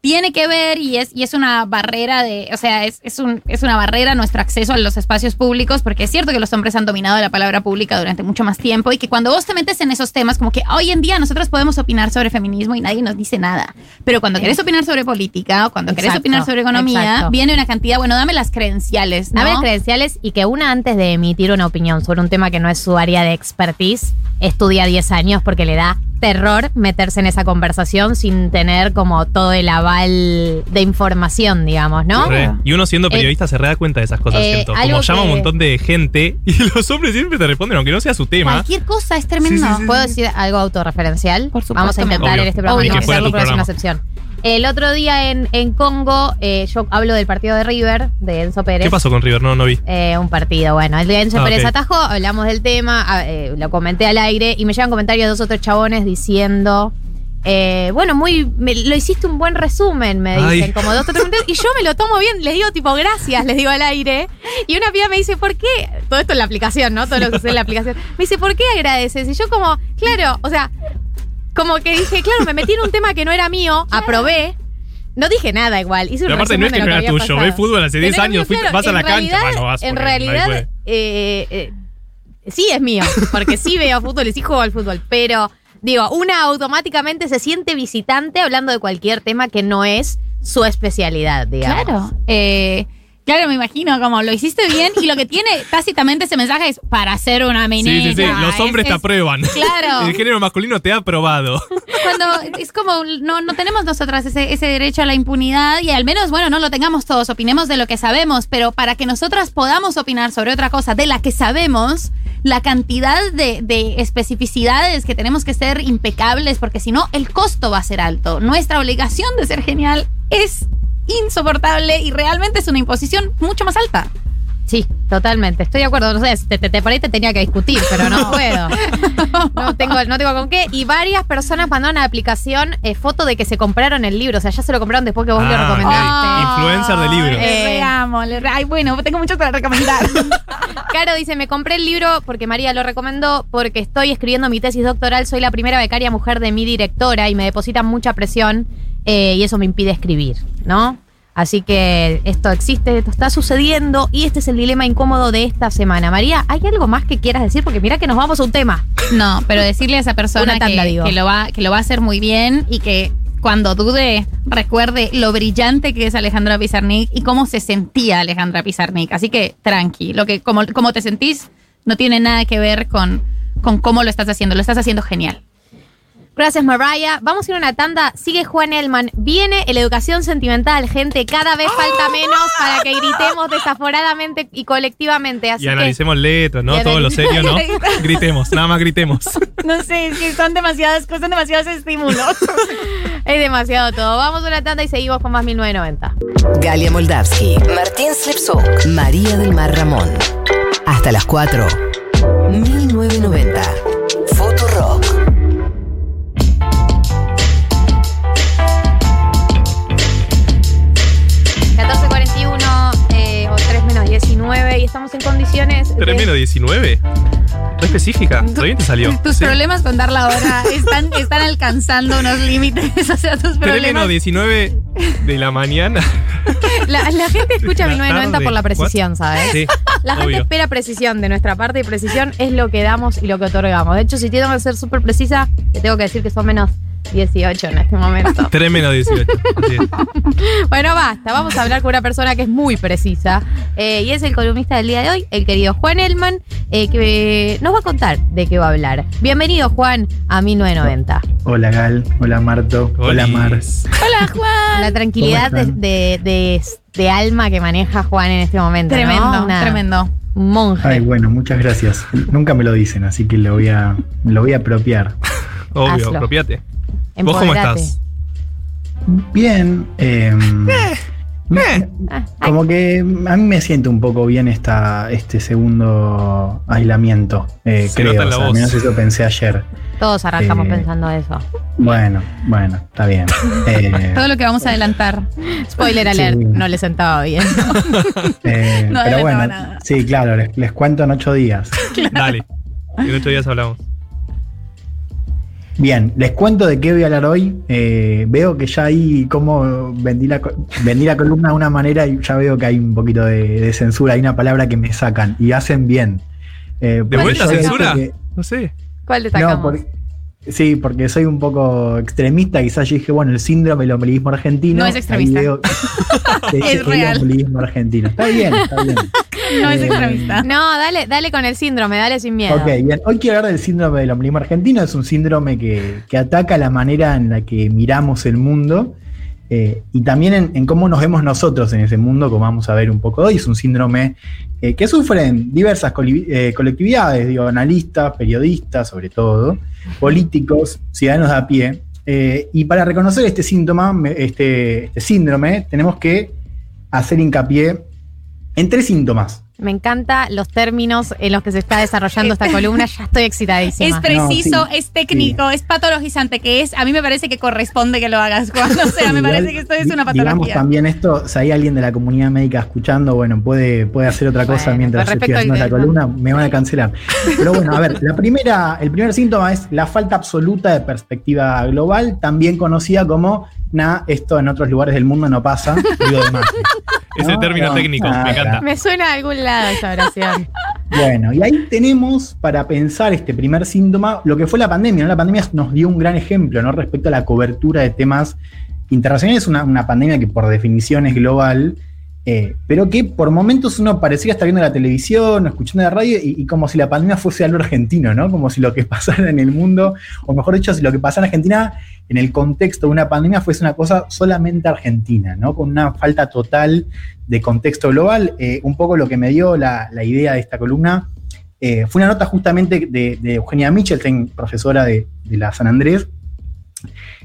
tiene que ver y es, y es una barrera de, o sea, es, es, un, es una barrera nuestro acceso a los espacios públicos, porque es cierto que los hombres han dominado la palabra pública durante mucho más tiempo y que cuando vos te metes en esos temas, como que hoy en día nosotros podemos opinar sobre feminismo y nadie nos dice nada. Pero cuando querés opinar sobre política o cuando querés Exacto, opinar sobre economía, exacto. viene una cantidad, bueno, dame las credenciales, ¿no? Dame las credenciales y que una antes de emitir una opinión sobre un tema que no es su área de expertise, estudia 10 años porque le da terror meterse en esa conversación sin tener como todo el aval de información, digamos, ¿no? Re. Y uno siendo Eh, periodista se da cuenta de esas cosas, eh, siento. Como llama a un montón de gente y los hombres siempre te responden, aunque no sea su tema. Cualquier cosa es tremendo. Sí, sí, sí, ¿Puedo decir algo autorreferencial? Por supuesto. Vamos a intentar Obvio. en este programa Obvio. no Ni que fuera hacerlo, tu pero es una excepción. El otro día en, en Congo, eh, yo hablo del partido de River, de Enzo Pérez. ¿Qué pasó con River? No, no vi. Eh, un partido, bueno. El de Enzo Ah, Pérez ok. atajó, hablamos del tema, ah, eh, lo comenté al aire y me llegan comentarios de dos o tres chabones diciendo. bueno, muy. me- lo hiciste un buen resumen, me Ay. dicen, como dos o tres comentarios. Y yo me lo tomo bien, les digo tipo gracias, les digo al aire. Y una piba me dice, ¿por qué? Todo esto en la aplicación, ¿no? Todo lo que sucede en la aplicación. Me dice, ¿por qué agradeces? Y yo, como, claro, o sea, como que dije, claro, me metí en un tema que no era mío, aprobé. No dije nada igual. Hice un Pero aparte no es que no era tuyo, ves fútbol hace Que 10 no era años, fuiste- claro, vas a en la cancha. realidad- Bueno, vas en porque nadie realidad, puede. eh, eh, sí es mío, porque sí veo fútbol y sí juego al fútbol, pero digo, una automáticamente se siente visitante hablando de cualquier tema que no es su especialidad, digamos. Claro. Eh, claro, me imagino como lo hiciste bien y lo que tiene tácitamente ese mensaje es para ser una minita. Sí, sí, sí. Los Es- hombres te es- aprueban. Claro. El género masculino te ha aprobado. Cuando es como no, no tenemos nosotras ese, ese derecho a la impunidad y al menos, bueno, no lo tengamos todos, opinemos de lo que sabemos, pero para que nosotras podamos opinar sobre otra cosa de la que sabemos, la cantidad de, de especificidades que tenemos que ser impecables, porque si no, el costo va a ser alto. Nuestra obligación de ser genial es insoportable y realmente es una imposición mucho más alta. Sí, totalmente. Estoy de acuerdo. No sé, te, te, te- por ahí te tenía que discutir, pero no puedo. No tengo, no tengo con qué. Y varias personas mandaron a la aplicación eh, foto de que se compraron el libro. O sea, ya se lo compraron después que vos lo Ah, recomendaste. Influencer de libros. Eh, Le amo, le re- ay, bueno, tengo mucho para recomendar. Caro dice, me compré el libro porque María lo recomendó, porque estoy escribiendo mi tesis doctoral, soy la primera becaria mujer de mi directora y me depositan mucha presión eh, y eso me impide escribir, ¿no? Así que esto existe, esto está sucediendo y este es el dilema incómodo de esta semana. María, ¿hay algo más que quieras decir? Porque mira que nos vamos a un tema. No, pero decirle a esa persona tanda, que, que lo va, que lo va a hacer muy bien y que cuando dude recuerde lo brillante que es Alejandra Pizarnik y cómo se sentía Alejandra Pizarnik. Así que tranqui, lo que como, como te sentís no tiene nada que ver con, con cómo lo estás haciendo, lo estás haciendo genial. Gracias, Mariah. Vamos a ir a una tanda. Sigue Juan Elman. Viene el educación sentimental, gente. Cada vez falta menos para que gritemos desaforadamente y colectivamente. Así Y que analicemos letras, ¿no? Todo lo serio, ¿no? Gritemos, nada más gritemos. No sé, es que son demasiadas cosas, demasiados estímulos. es demasiado todo. Vamos a una tanda y seguimos con más 1990. Galia Moldavsky, Martín Slipsuk, María del Mar Ramón. Hasta las 4. 1990. Estamos en condiciones. de- 3 menos 19. No específica. Todavía te salió. Tus Sí. problemas con dar la hora están, están alcanzando unos límites. O sea, tus 3 menos problemas. 19 de la mañana. La, la gente escucha La 1990 por la precisión, ¿sabes? Sí, La gente obvio. espera precisión de nuestra parte y precisión es lo que damos y lo que otorgamos. De hecho, si tengo que ser súper precisa, te tengo que decir que son menos 18 en este momento. 3 menos 18. Así es. Bueno, basta. Vamos a hablar con una persona que es muy precisa. eh, y es el columnista del día de hoy, el querido Juan Elman, eh, que nos va a contar de qué va a hablar. Bienvenido, Juan, a 1990. Hola Gal, hola Marto, hola Olis. Mar. Hola, Juan. La tranquilidad ¿Cómo de, de- de- de alma que maneja Juan en este momento. ¿no? Tremendo, Una- tremendo. Monje. Ay, bueno, muchas gracias. Nunca me lo dicen, así que lo voy a, lo voy a apropiar. Obvio, Hazlo. apropiate. ¿Vos cómo estás? Bien, em, Ah, como que a mí me siente un poco bien esta, este segundo aislamiento, eh, Se creo. nota en O sea, al menos eso pensé ayer. Todos arrancamos Eh, pensando eso. Bueno, bueno, está bien. Eh, Todo lo que vamos a adelantar. Spoiler alert, Sí. no le sentaba bien. eh, No pero bueno, nada. sí, claro, les, les cuento en ocho días. Dale. En 8 días hablamos. Bien, les cuento de qué voy a hablar hoy. Eh, veo que ya ahí como vendí la, co- vendí la columna de una manera y ya veo que hay un poquito de, de censura, hay una palabra que me sacan y hacen bien. Eh, ¿De vuelta censura? que- No sé. ¿Cuál no, destacamos? porque- sí, porque soy un poco extremista, quizás yo dije, bueno, el síndrome del ombligismo argentino. No es extremista. Es real. El argentino. Está bien, está bien. No es Eh, extremista. No, dale, dale con el síndrome, dale sin miedo. Ok, bien. Hoy quiero hablar del síndrome del ombligo argentino. Es un síndrome que, que ataca la manera en la que miramos el mundo eh, y también en, cómo nos vemos nosotros en ese mundo, como vamos a ver un poco hoy. Es un síndrome eh, que sufren diversas eh, colectividades, analistas, periodistas, sobre todo, políticos, ciudadanos de a pie. Y para reconocer este síntoma, este, este síndrome, tenemos que hacer hincapié en tres síntomas. Me encantan los términos en los que se está desarrollando esta columna, ya estoy excitadísima. Es preciso, No, sí, es técnico, es patologizante, que es, a mí me parece que corresponde que lo hagas, Juan. O sea, me Igual, parece que esto es una di- Digamos patología. también esto, si hay alguien de la comunidad médica escuchando, bueno, puede, puede hacer otra cosa Bueno, mientras estoy haciendo la columna, me van a cancelar. Pero bueno, a ver, la primera, el primer síntoma es la falta absoluta de perspectiva global, también conocida como, nah, esto en otros lugares del mundo no pasa, digo de Macri. Es el No, término no, técnico, nada. me encanta. Me suena a algún lado esa oración. Bueno, y ahí tenemos para pensar este primer síntoma lo que fue la pandemia. ¿no? La pandemia nos dio un gran ejemplo ¿no? respecto a la cobertura de temas internacional es una, una pandemia que por definición es global, eh, pero que por momentos uno parecía estar viendo la televisión o escuchando la radio y, como si la pandemia fuese algo argentino, ¿no? Como si lo que pasara en el mundo, o mejor dicho, si lo que pasara en Argentina en el contexto de una pandemia fuese una cosa solamente argentina, ¿no? Con una falta total de contexto global. Eh, un poco lo que me dio la, idea de esta columna eh, fue una nota justamente de, Eugenia Michelstein, profesora de, la San Andrés,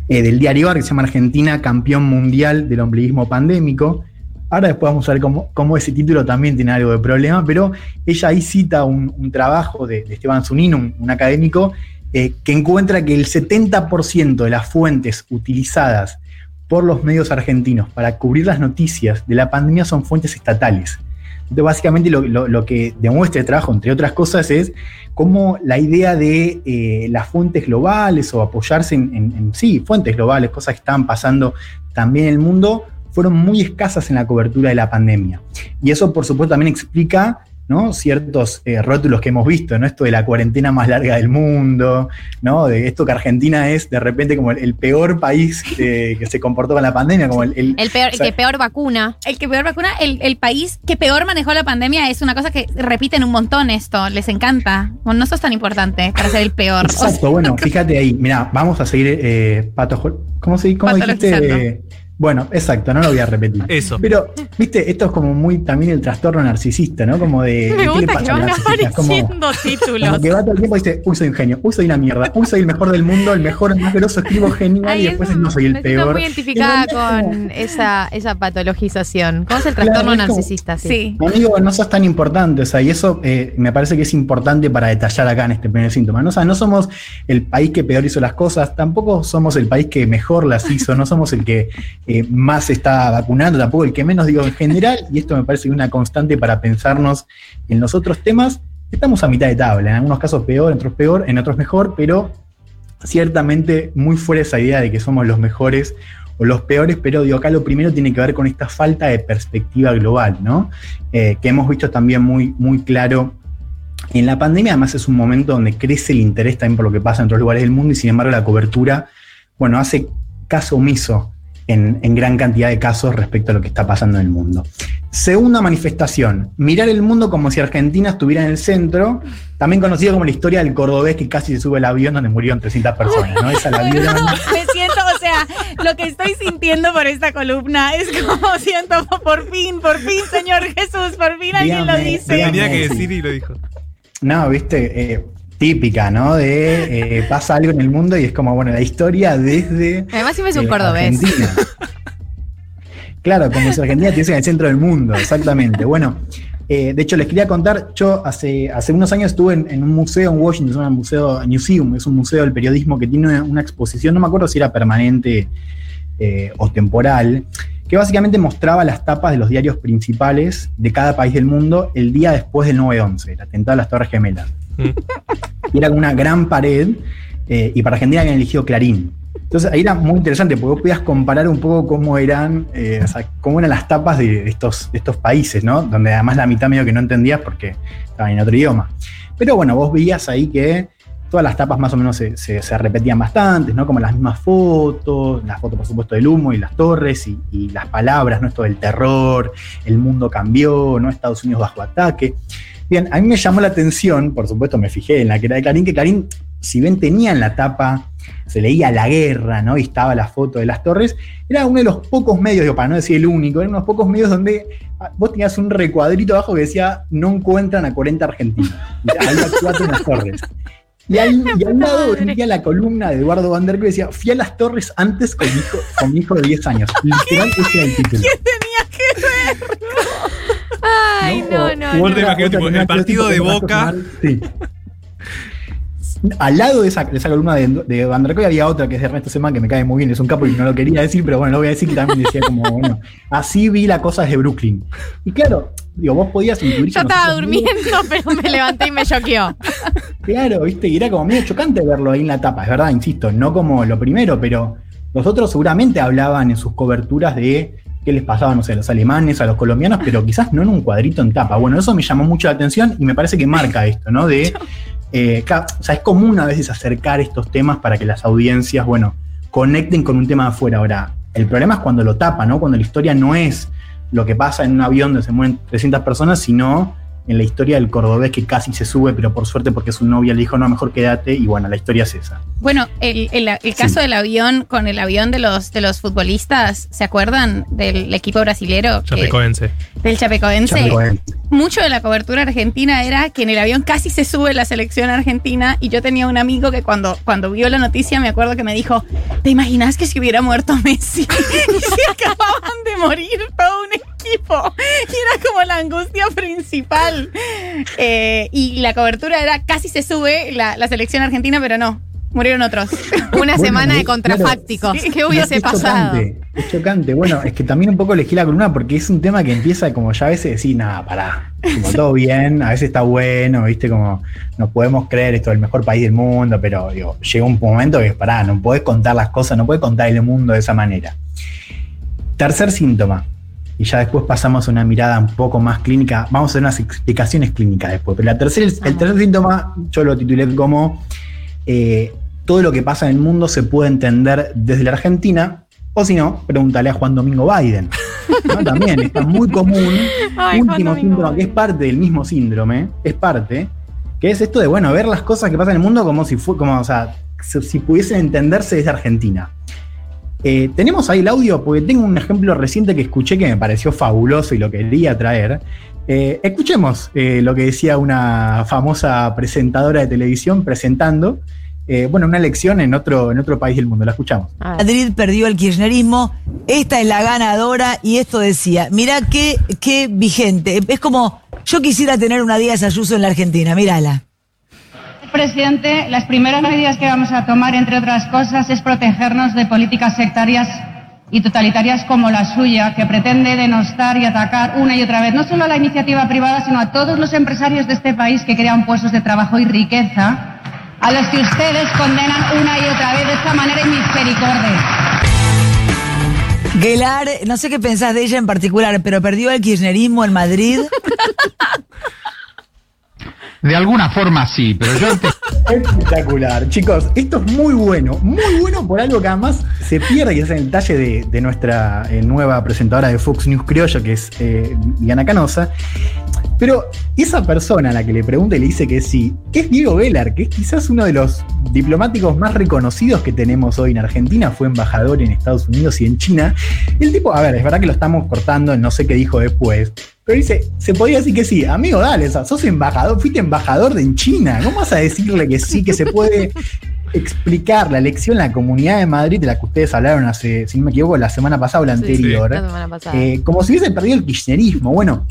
del diario AR, que se llama Argentina, campeón mundial del ombliguismo pandémico. Ahora después vamos a ver cómo, cómo, ese título también tiene algo de problema, pero ella ahí cita un, un trabajo de, de, Esteban Zunino, un, un académico, eh, que encuentra que el 70% de las fuentes utilizadas por los medios argentinos para cubrir las noticias de la pandemia son fuentes estatales. Entonces, básicamente lo, lo, lo que demuestra el trabajo, entre otras cosas, es cómo la idea de eh, las fuentes globales o apoyarse en, en, en, sí, fuentes globales, cosas que estaban pasando también en el mundo, fueron muy escasas en la cobertura de la pandemia. Y eso, por supuesto, también explica ¿no? ciertos eh, rótulos que hemos visto, ¿no? Esto de la cuarentena más larga del mundo, ¿no? De esto que Argentina es de repente como el, el peor país eh, que se comportó con la pandemia, como el, el, el peor, o sea, que peor vacuna. El que peor vacuna, el, el, país que peor manejó la pandemia es una cosa que repiten un montón esto, les encanta. Bueno, no sos tan importante para ser el peor. Exacto, bueno, fíjate ahí, mira, vamos a seguir eh, pato, ¿cómo se cómo dijiste? Bueno, exacto, no lo voy a repetir. Eso. Pero, viste, esto es como muy también el trastorno narcisista, ¿no? Como de. Me gusta ¿qué le pasa que van apareciendo como, títulos. Como que va todo el tiempo y dice, uy, soy un genio, uy, soy una mierda, uy, soy el mejor del mundo, el mejor, el más grosso, escribo genial Ay, y después eso, no soy el me peor. Estoy muy identificada con esa, esa patologización. ¿Cómo es el trastorno Claro, es como- narcisista? Sí. Sí. Amigo, no sos tan importante, o sea, y eso eh, me parece que es importante para detallar acá en este primer síntoma. ¿no? O sea, no somos el país que peor hizo las cosas, tampoco somos el país que mejor las hizo, no somos el que más está vacunando, tampoco el que menos, digo, en general, y esto me parece una constante para pensarnos en los otros temas, estamos a mitad de tabla, en algunos casos peor, en otros peor, en otros mejor, pero ciertamente muy fuera esa idea de que somos los mejores o los peores, pero digo, acá lo primero tiene que ver con esta falta de perspectiva global, ¿no? Eh, que hemos visto también muy, muy claro en la pandemia, además es un momento donde crece el interés también por lo que pasa en otros lugares del mundo y sin embargo la cobertura, bueno, hace caso omiso en, en, gran cantidad de casos respecto a lo que está pasando en el mundo. Segunda manifestación, mirar el mundo como si Argentina estuviera en el centro, también conocido como la historia del cordobés que casi se sube al avión donde murieron 300 personas, ¿no? Esa la vieron. Me siento, o sea, lo que estoy sintiendo por esta columna es como siento, por fin, por fin, Señor Jesús, por fin alguien Dígame, lo dice. Tenía que decir y lo dijo. No, viste, eh, típica, ¿no? De eh, pasa algo en el mundo y es como, bueno, la historia desde. Además, siempre es un eh, cordobés. Argentina. claro, como si Argentina estuviese en el centro del mundo, exactamente. Bueno, eh, de hecho, les quería contar, yo hace, hace unos años estuve en, en un museo en Washington, el Museo Museum, es un museo del periodismo que tiene una, una exposición, no me acuerdo si era permanente eh, o temporal, que básicamente mostraba las tapas de los diarios principales de cada país del mundo el día después del 9-11, el atentado a las Torres Gemelas. Mm. Y era una gran pared, eh, y para Argentina habían elegido Clarín. Entonces ahí era muy interesante, porque vos podías comparar un poco cómo eran, eh, o sea, cómo eran las tapas de estos, de estos países, ¿no? Donde además la mitad medio que no entendías porque estaban en otro idioma. Pero bueno, vos veías ahí que todas las tapas más o menos se, repetían bastante, ¿no? Como las mismas fotos, las fotos por supuesto del humo y las torres y, las palabras, ¿no? Esto del terror, el mundo cambió, ¿no? Estados Unidos bajo ataque. Bien, a mí me llamó la atención, por supuesto me fijé en la que era de Clarín, que Clarín, si bien tenía en la tapa, se leía la guerra, ¿no? Y estaba la foto de las torres, era uno de los pocos medios, digo, para no decir el único, era uno de los pocos medios donde ah, vos tenías un recuadrito abajo que decía, no encuentran a 40 argentinos. Había cuatro en las torres. Y, ahí, y al lado venía la columna de Eduardo Van der Kolk que decía, fui a las torres antes con mi hijo, con mi hijo de 10 años. Literal, ese era el título. ¿Qué tenía que ver? Ay, no, no. Vos no. te imaginas, tipo, el partido de Boca. Sí. Al lado de esa, de esa columna de, de Van der Kolk había otra que es de Ernesto Semán, que me cae muy bien, es un capo y no lo quería decir, pero bueno, lo voy a decir que también decía como, bueno, así vi la cosa desde Brooklyn. Y claro, digo, vos podías intuir Yo estaba durmiendo, pero me levanté y me choqueó. Claro, viste, y era como medio chocante verlo ahí en la tapa, es verdad, insisto, no como lo primero, pero los otros seguramente hablaban en sus coberturas de qué les pasaba, no sé, a los alemanes, a los colombianos, pero quizás no en un cuadrito en tapa. Bueno, eso me llamó mucho la atención y me parece que marca esto, ¿no? De, eh, o sea, es común a veces acercar estos temas para que las audiencias, bueno, conecten con un tema de afuera. Ahora, El problema es cuando lo tapa, ¿no? Cuando la historia no es lo que pasa en un avión donde se mueren 300 personas, sino en la historia del cordobés que casi se sube, pero por suerte porque su novia le dijo, no, mejor quédate, y bueno, la historia es esa. Bueno, el, el- el caso Sí. del avión con el avión de los, de los futbolistas, ¿se acuerdan del equipo brasilero? que- Chapecoense. del Chapecoense. Chapecoense. Mucho de la cobertura argentina era que en el avión casi se sube la selección argentina y yo tenía un amigo que cuando, cuando vio la noticia me acuerdo que me dijo, ¿te imaginas que si hubiera muerto Messi? y se acababan de morir todo un equipo. Y era como la angustia principal. Eh, y la cobertura era casi se sube la, la selección argentina, pero no, murieron otros. Una Bueno, semana de contrafácticos. ¿Qué hubiese es pasado? Chocante, es chocante. Bueno, es que también un poco elegí la columna porque es un tema que empieza como ya a veces decir, nada, pará. Como todo bien, a veces está bueno, viste, como nos podemos creer esto es el mejor país del mundo, pero digo, llega un momento que pará, no podés contar las cosas, no podés contar el mundo de esa manera. Tercer síntoma, y ya después pasamos a una mirada un poco más clínica, vamos a hacer unas explicaciones clínicas después, pero la tercera, el tercer síntoma yo lo titulé como eh, todo lo que pasa en el mundo se puede entender desde la Argentina, o si no, pregúntale a Juan Domingo Biden. ¿no? También está muy común. Ay, último síndrome, que es parte del mismo síndrome, es parte, que es esto de, bueno, ver las cosas que pasan en el mundo como si fue, como, o sea, si pudiesen entenderse desde Argentina. Eh, tenemos ahí el audio, porque tengo un ejemplo reciente que escuché que me pareció fabuloso y lo quería traer. Eh, escuchemos eh, lo que decía una famosa presentadora de televisión presentando, bueno, una elección en otro, en otro país del mundo. La escuchamos. Madrid perdió el kirchnerismo, esta es la ganadora y esto decía, mira qué, qué vigente, es como yo quisiera tener una Díaz Ayuso en la Argentina, mírala. Presidente, las primeras medidas que vamos a tomar, entre otras cosas, es protegernos de políticas sectarias y totalitarias como la suya, que pretende denostar y atacar una y otra vez no solo a la iniciativa privada, sino a todos los empresarios de este país que crean puestos de trabajo y riqueza, a los que ustedes condenan una y otra vez de esta manera inmisericordia. Gelar, no sé qué pensás de ella en particular, pero perdió el kirchnerismo en Madrid. De alguna forma sí, pero yo Espectacular, chicos. Esto es muy bueno, muy bueno por algo que además se pierde y es el talle de, nuestra eh, nueva presentadora de Fox News Criollo, que es eh, Diana Canosa. Pero esa persona a la que le pregunta y le dice que sí, es Diego Velar, que es quizás uno de los diplomáticos más reconocidos que tenemos hoy en Argentina, fue embajador en Estados Unidos y en China. El tipo, a ver, es verdad que lo estamos cortando, no sé qué dijo después. Pero dice, se podría decir que sí. Amigo, dale, o sea, sos embajador, fuiste embajador de en China. ¿Cómo vas a decirle que sí, que se puede explicar la elección en la Comunidad de Madrid, de la que ustedes hablaron hace, si no me equivoco, la semana pasada o la anterior? La semana pasada. Eh, como si hubiese perdido el kirchnerismo. Bueno,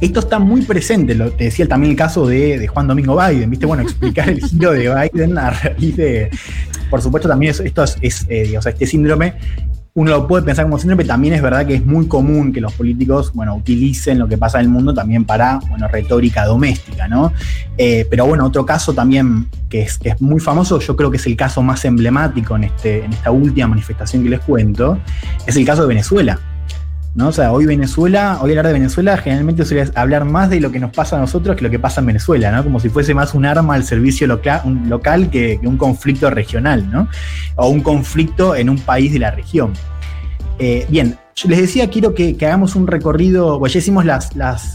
esto está muy presente, lo te decía también el caso de, de Juan Domingo Biden, ¿viste? Bueno, explicar el giro de Biden a raíz de. Por supuesto, también es- esto es, es, eh, digamos, este síndrome. Uno lo puede pensar como síndrome, también es verdad que es muy común que los políticos, bueno, utilicen lo que pasa en el mundo también para, bueno, retórica doméstica, ¿no? Eh, pero bueno, otro caso también que es, que es muy famoso, yo creo que es el caso más emblemático en, este, en esta última manifestación que les cuento, es el caso de Venezuela. ¿No? O sea, hoy Venezuela, hoy hablar de Venezuela generalmente suele hablar más de lo que nos pasa a nosotros que lo que pasa en Venezuela, ¿no? Como si fuese más un arma al servicio local, que, un conflicto regional, ¿no? O un conflicto en un país de la región. Eh, bien, les decía, quiero que, hagamos un recorrido, pues ya hicimos las,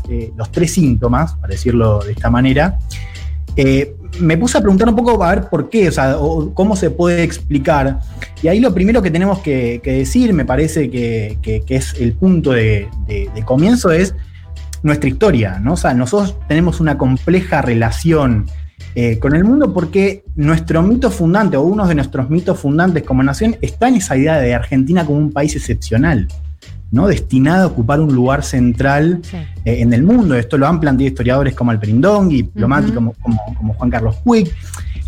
eh, los tres síntomas, para decirlo de esta manera. Eh, me puse a preguntar un poco a ver por qué, o sea, o cómo se puede explicar. Y ahí lo primero que tenemos que, decir, me parece que, es el punto de comienzo, es nuestra historia, ¿no? O sea, nosotros tenemos una compleja relación eh, con el mundo porque nuestro mito fundante, o uno de nuestros mitos fundantes como nación, está en esa idea de Argentina como un país excepcional. ¿No? destinado a ocupar un lugar central eh, en el mundo. Esto lo han planteado historiadores como Alperindong y diplomáticos como, como- como Juan Carlos Puig.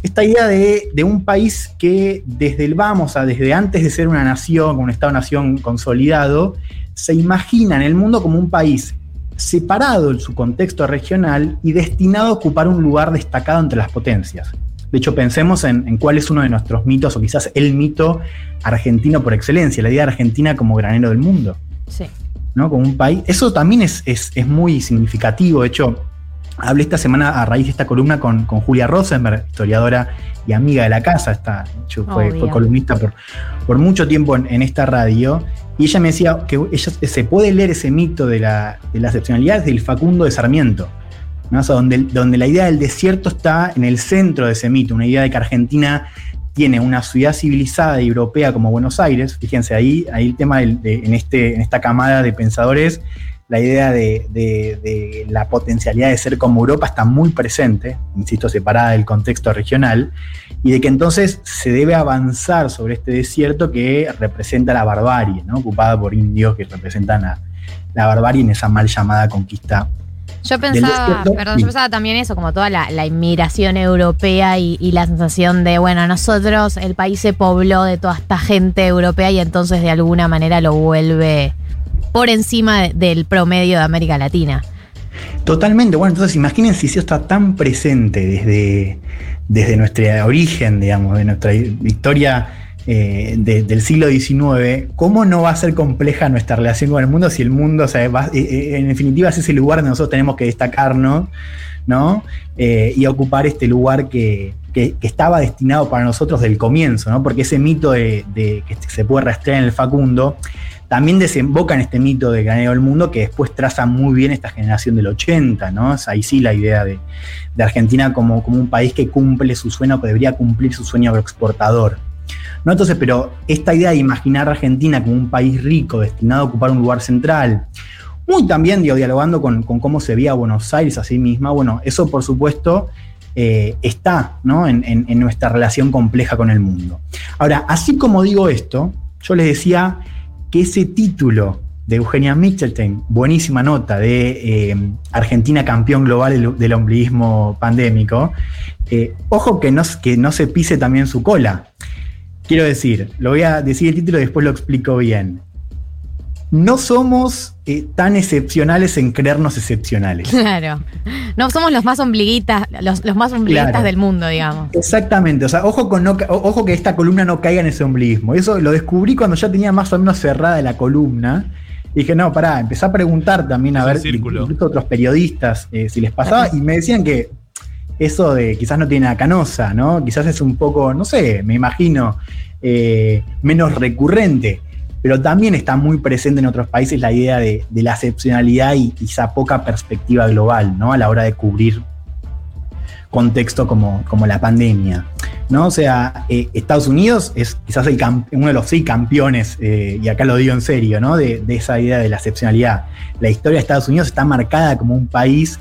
Esta idea de, de un país que desde el vamos, a desde antes de ser una nación, un Estado-nación consolidado, se imagina en el mundo como un país separado en su contexto regional y destinado a ocupar un lugar destacado entre las potencias. De hecho, pensemos en, en cuál es uno de nuestros mitos, o quizás el mito argentino por excelencia, la idea de Argentina como granero del mundo. Sí. ¿no? Como un país. Eso también es, es- es muy significativo. De hecho, Hablé esta semana a raíz de esta columna con, con Julia Rosenberg, historiadora y amiga de la casa. Está, fue, fue columnista por, por mucho tiempo en, en esta radio. Y ella me decía que ella, se puede leer ese mito de la, de la excepcionalidad desde el Facundo de Sarmiento. ¿no? O sea, donde, donde la idea del desierto está en el centro de ese mito, una idea de que Argentina tiene una ciudad civilizada y europea como Buenos Aires. Fíjense, ahí, ahí el tema en, este, en esta camada de pensadores, la idea de, la potencialidad de ser como Europa está muy presente, insisto, separada del contexto regional, y de que entonces se debe avanzar sobre este desierto que representa la barbarie, ocupada por indios que representan la, la barbarie en esa mal llamada conquista Yo pensaba, perdón, yo pensaba también eso, como toda la, la inmigración europea y, y la sensación de, bueno, nosotros, el país se pobló de toda esta gente europea y entonces de alguna manera lo vuelve por encima de- del promedio de América Latina. Totalmente, bueno, entonces imagínense si eso está tan presente desde, desde nuestro origen, digamos, de nuestra historia eh, de- del siglo XIX, ¿cómo no va a ser compleja nuestra relación con el mundo si el mundo, eh, eh, en definitiva es ese lugar donde nosotros tenemos que destacarnos, ¿no? Eh, y ocupar este lugar que, estaba destinado para nosotros del comienzo, ¿no? Porque ese mito de, que se puede rastrear en el Facundo también desemboca en este mito de granero del mundo que después traza muy bien esta generación del 80, ¿no? Ahí sí la idea de, Argentina como, como un país que cumple su sueño, que debería cumplir su sueño agroexportador. ¿No? Entonces, pero esta idea de imaginar a Argentina como un país rico, destinado a ocupar un lugar central, muy también dialogando con, cómo se veía Buenos Aires a sí misma, bueno, eso por supuesto eh, está ¿no? en nuestra relación compleja con el mundo. Ahora, así como digo esto, yo les decía que ese título de Eugenia Michelstein, buenísima nota de eh, Argentina campeón global del, del ombliguismo pandémico, eh, ojo que no, que no se pise también su cola. Quiero decir, lo voy a decir el título y después lo explico bien. No somos eh, tan excepcionales en creernos excepcionales. Claro. No somos los más ombliguitas, los, los más ombliguistas Claro. del mundo, digamos. Exactamente, o sea, ojo, con no ojo que esta columna no caiga en ese ombliguismo. Eso lo descubrí cuando ya tenía más o menos cerrada la columna. Y dije, no, pará, empecé a preguntar también a Es ver incluso otros periodistas eh, si les pasaba y me decían que eso de quizás no tiene a canosa, ¿no? Quizás es un poco, no sé, me imagino, eh, menos recurrente, pero también está muy presente en otros países la idea de, la excepcionalidad y quizá poca perspectiva global, ¿no? A la hora de cubrir contexto como, como la pandemia. ¿no? O sea, eh, Estados Unidos es quizás el uno de los seis campeones, eh, y acá lo digo en serio, ¿no? de, de esa idea de la excepcionalidad. La historia de Estados Unidos está marcada como un país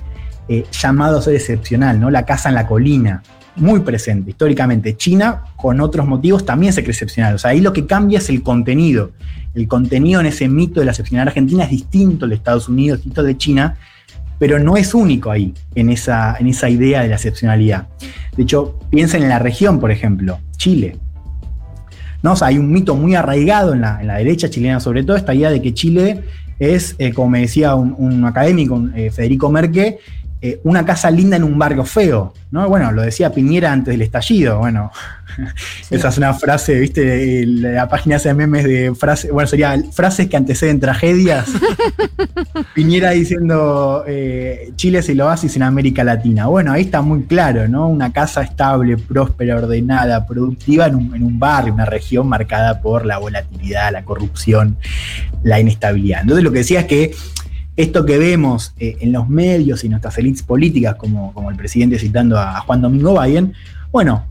eh, llamado a ser excepcional, ¿no? La casa en la colina, muy presente históricamente. China, con otros motivos, también se cree excepcional. O sea, ahí lo que cambia es el contenido. El contenido en ese mito de la excepcionalidad argentina es distinto al de Estados Unidos, distinto de China, pero no es único ahí, en esa, en esa idea de la excepcionalidad. De hecho, piensen en la región, por ejemplo, Chile. ¿No? Hay un mito muy arraigado en la, en la derecha chilena, sobre todo, esta idea de que Chile es, eh, como me decía un, académico, eh, Federico Merque, eh, una casa linda en un barrio feo. ¿no? Bueno, lo decía Piñera antes del estallido. Bueno, esa es una frase, ¿viste? La página hace memes de frases, bueno, sería frases que anteceden tragedias. Piñera diciendo eh, Chile es el oasis en América Latina. Bueno, ahí está muy claro, ¿no? Una casa estable, próspera, ordenada, productiva en un, en un barrio, una región marcada por la volatilidad, la corrupción, la inestabilidad. Entonces lo que decía es que esto que vemos eh, en los medios y nuestras élites políticas, como, como el presidente citando a Juan Domingo Biden, bueno,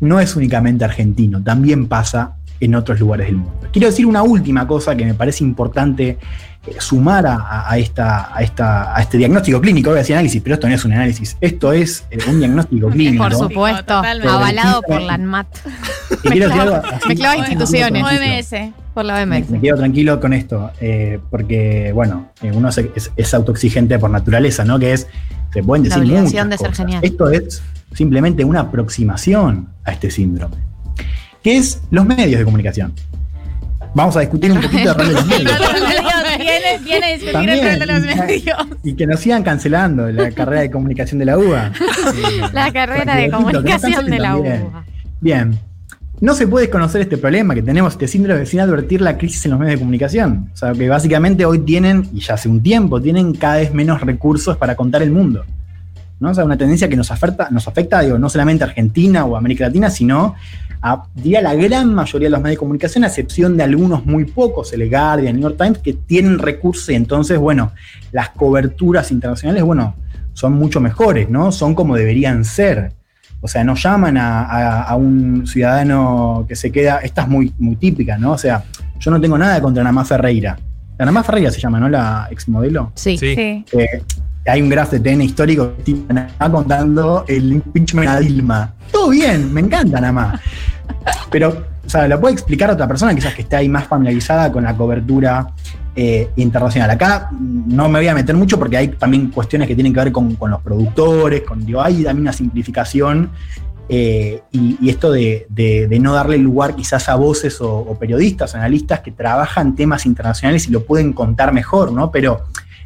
no es únicamente argentino, también pasa en otros lugares del mundo. Quiero decir una última cosa que me parece importante eh, sumar a, a esta, a, esta, a este diagnóstico clínico. Voy a decir análisis, pero esto no es un análisis, esto es eh, un diagnóstico clínico. Por supuesto, avalado por la ANMAT. Mezclaba instituciones. OMS. Por la me, OMS. me quedo tranquilo con esto, eh, porque, bueno, eh, uno es, es autoexigente por naturaleza, ¿no? Que es, se pueden La decir obligación muchas de ser cosas. genial. Esto es simplemente una aproximación a este síndrome, que es los medios de comunicación. Vamos a discutir un poquito de los medios. Viene, viene a discutir También, el rol de los y- medios. Y que nos sigan cancelando la carrera de comunicación de la UBA. Eh, La carrera de comunicación de la UBA. Bien. No se puede desconocer este problema que tenemos, este síndrome, sin advertir la crisis en los medios de comunicación. O sea, que básicamente hoy tienen, y ya hace un tiempo, tienen cada vez menos recursos para contar el mundo. ¿no? O sea, una tendencia que nos afecta, nos afecta digo, no solamente a Argentina o América Latina, sino a diría, la gran mayoría de los medios de comunicación, a excepción de algunos muy pocos, el Guardian, New York Times, que tienen recursos y entonces, bueno, las coberturas internacionales, bueno, son mucho mejores, ¿no? Son como deberían ser. O sea, no llaman a, a- a un ciudadano que se queda. Esta es muy, muy típica, ¿no? O sea, yo no tengo nada contra Namá Ferreira. La Namá Ferreira se llama, ¿no? La exmodelo. Sí. Eh, hay un graph de TN histórico que Namá contando el impeachment a Dilma. Todo bien, me encanta Namá. Pero, o sea, lo puede explicar otra persona, quizás que esté ahí más familiarizada con la cobertura eh, internacional. Acá no me voy a meter mucho porque hay también cuestiones que tienen que ver con, los productores, con, digo, hay también una simplificación eh, y, esto de, no darle lugar quizás a voces o, periodistas, analistas que trabajan temas internacionales y lo pueden contar mejor, ¿no? Pero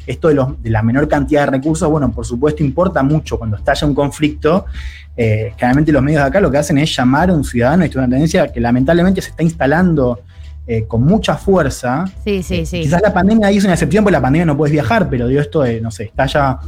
esto de la menor cantidad de recursos, bueno, por supuesto importa mucho cuando estalla un conflicto. Eh, generalmente los medios de acá lo que hacen es llamar a un ciudadano, esto es una tendencia que lamentablemente se está instalando eh, con mucha fuerza. Sí, sí, sí. Quizás la pandemia ahí es una excepción, porque la pandemia no puedes viajar, pero digo esto de, no sé, estalla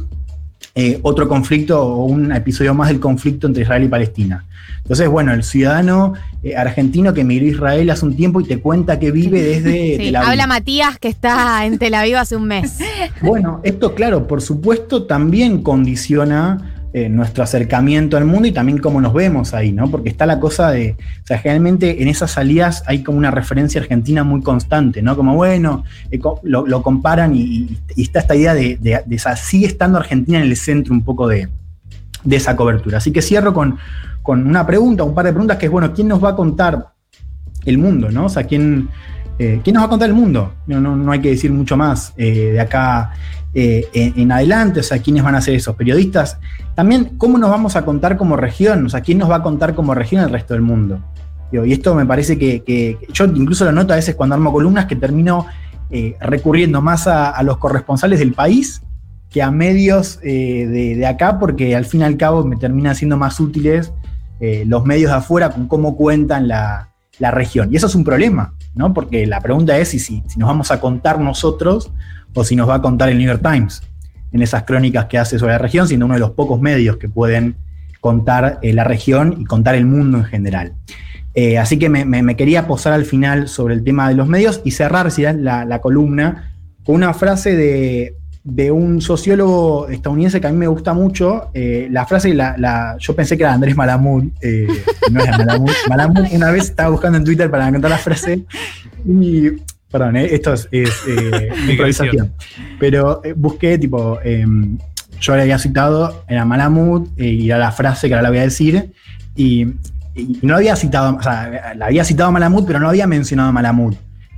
eh, otro conflicto o un episodio más del conflicto entre Israel y Palestina. Entonces, bueno, el ciudadano eh, argentino que emigró a Israel hace un tiempo y te cuenta que vive desde Sí, Tel Aviv. Habla Matías que está en Tel Aviv hace un mes. Bueno, esto, claro, por supuesto, también condiciona eh, nuestro acercamiento al mundo y también cómo nos vemos ahí, ¿no? Porque está la cosa de, o sea, generalmente en esas salidas hay como una referencia argentina muy constante, ¿no? Como, bueno, eh, lo, comparan y, está esta idea de, de, de sigue estando Argentina en el centro un poco de, de esa cobertura. Así que cierro con, con una pregunta, un par de preguntas que es, bueno, ¿quién nos va a contar el mundo, ¿no? O sea, ¿quién, eh, ¿quién nos va a contar el mundo? No, no, no hay que decir mucho más eh, de acá eh, en, adelante, o sea, ¿quiénes van a ser esos periodistas? También, ¿cómo nos vamos a contar como región? O sea, ¿quién nos va a contar como región el resto del mundo? Y esto me parece que, que- yo incluso lo noto a veces cuando armo columnas que termino eh, recurriendo más a, los corresponsales del país que a medios de, acá, porque al fin y al cabo me terminan siendo más útiles los medios de afuera con cómo cuentan la, la región. Y eso es un problema, ¿no? Porque la pregunta es si, si, nos vamos a contar nosotros o si nos va a contar el New York Times en esas crónicas que hace sobre la región, siendo uno de los pocos medios que pueden contar eh, la región y contar el mundo en general. Eh, así que me, quería posar al final sobre el tema de los medios y cerrar si la, la columna con una frase de, de un sociólogo estadounidense que a mí me gusta mucho. Eh, la frase, la, la- yo pensé que era Andrés Malamud, eh, no era Malamud. Malamud una vez estaba buscando en Twitter para encontrar la frase y, perdón, eh, esto es, es, eh, improvisación. Pero busqué, tipo, eh, yo le había citado, era Malamud, y era la frase que ahora la voy a decir, y, y no había citado, o sea, la había citado a Malamud, pero no había mencionado a Malamud.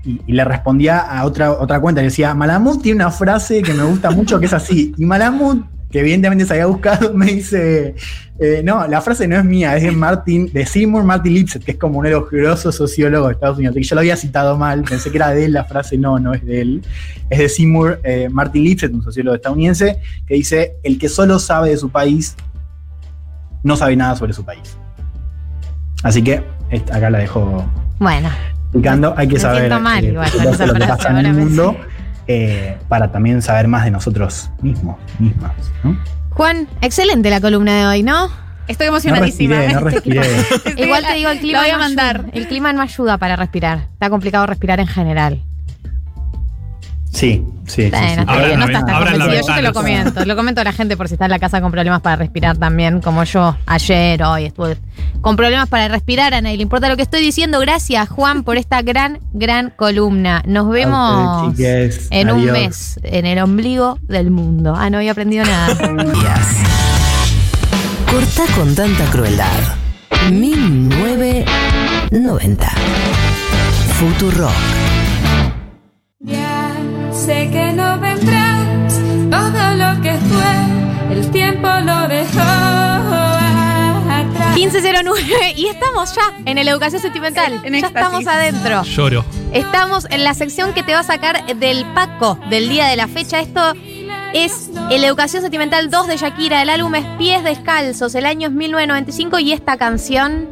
Y, le respondía a otra, otra cuenta, le decía, Malamud tiene una frase que me gusta mucho, que es así, y Malamud, que evidentemente se había buscado, me dice, eh, no, la frase no es mía, es de Martin, de Seymour Martin Lipset, que es como un elogioroso sociólogo de Estados Unidos. Yo lo había citado mal, pensé que era de él la frase, no, no es de él. Es de Seymour eh, Martin Lipset, un sociólogo estadounidense, que dice: el que solo sabe de su país no sabe nada sobre su país. Así que acá la dejo Bueno, Hay que saber mal eh, igual que pasa en el mundo eh, para también saber más de nosotros mismos, mismas. ¿no? Juan, excelente la columna de hoy, ¿no? Estoy No respiré, no respiré. Igual te digo, el clima, Lo voy a no mandar. ayuda. El clima no ayuda para respirar. Está complicado respirar en general. Sí, sí. sí, Bueno, sí. bien, no estás tan convencido. Yo te lo comento. Lo comento a la gente por si está en la casa con problemas para respirar también, como yo ayer, hoy estuve con problemas para respirar. A nadie le importa lo que estoy diciendo. Gracias, Juan, por esta gran, gran columna. Nos vemos en un mes en el ombligo del mundo. Ah, no había aprendido nada. Corta con tanta crueldad. 1990. Futurock. Sé que no vendrás todo lo que fue, el tiempo lo dejó atrás. 1509 y estamos ya en el educación sentimental. En ya éxtasis. estamos adentro. Lloro. Estamos en la sección que te va a sacar del Paco del día de la fecha. Esto es el Educación Sentimental 2 de Shakira. El álbum es Pies Descalzos. El año es 1995 y esta canción,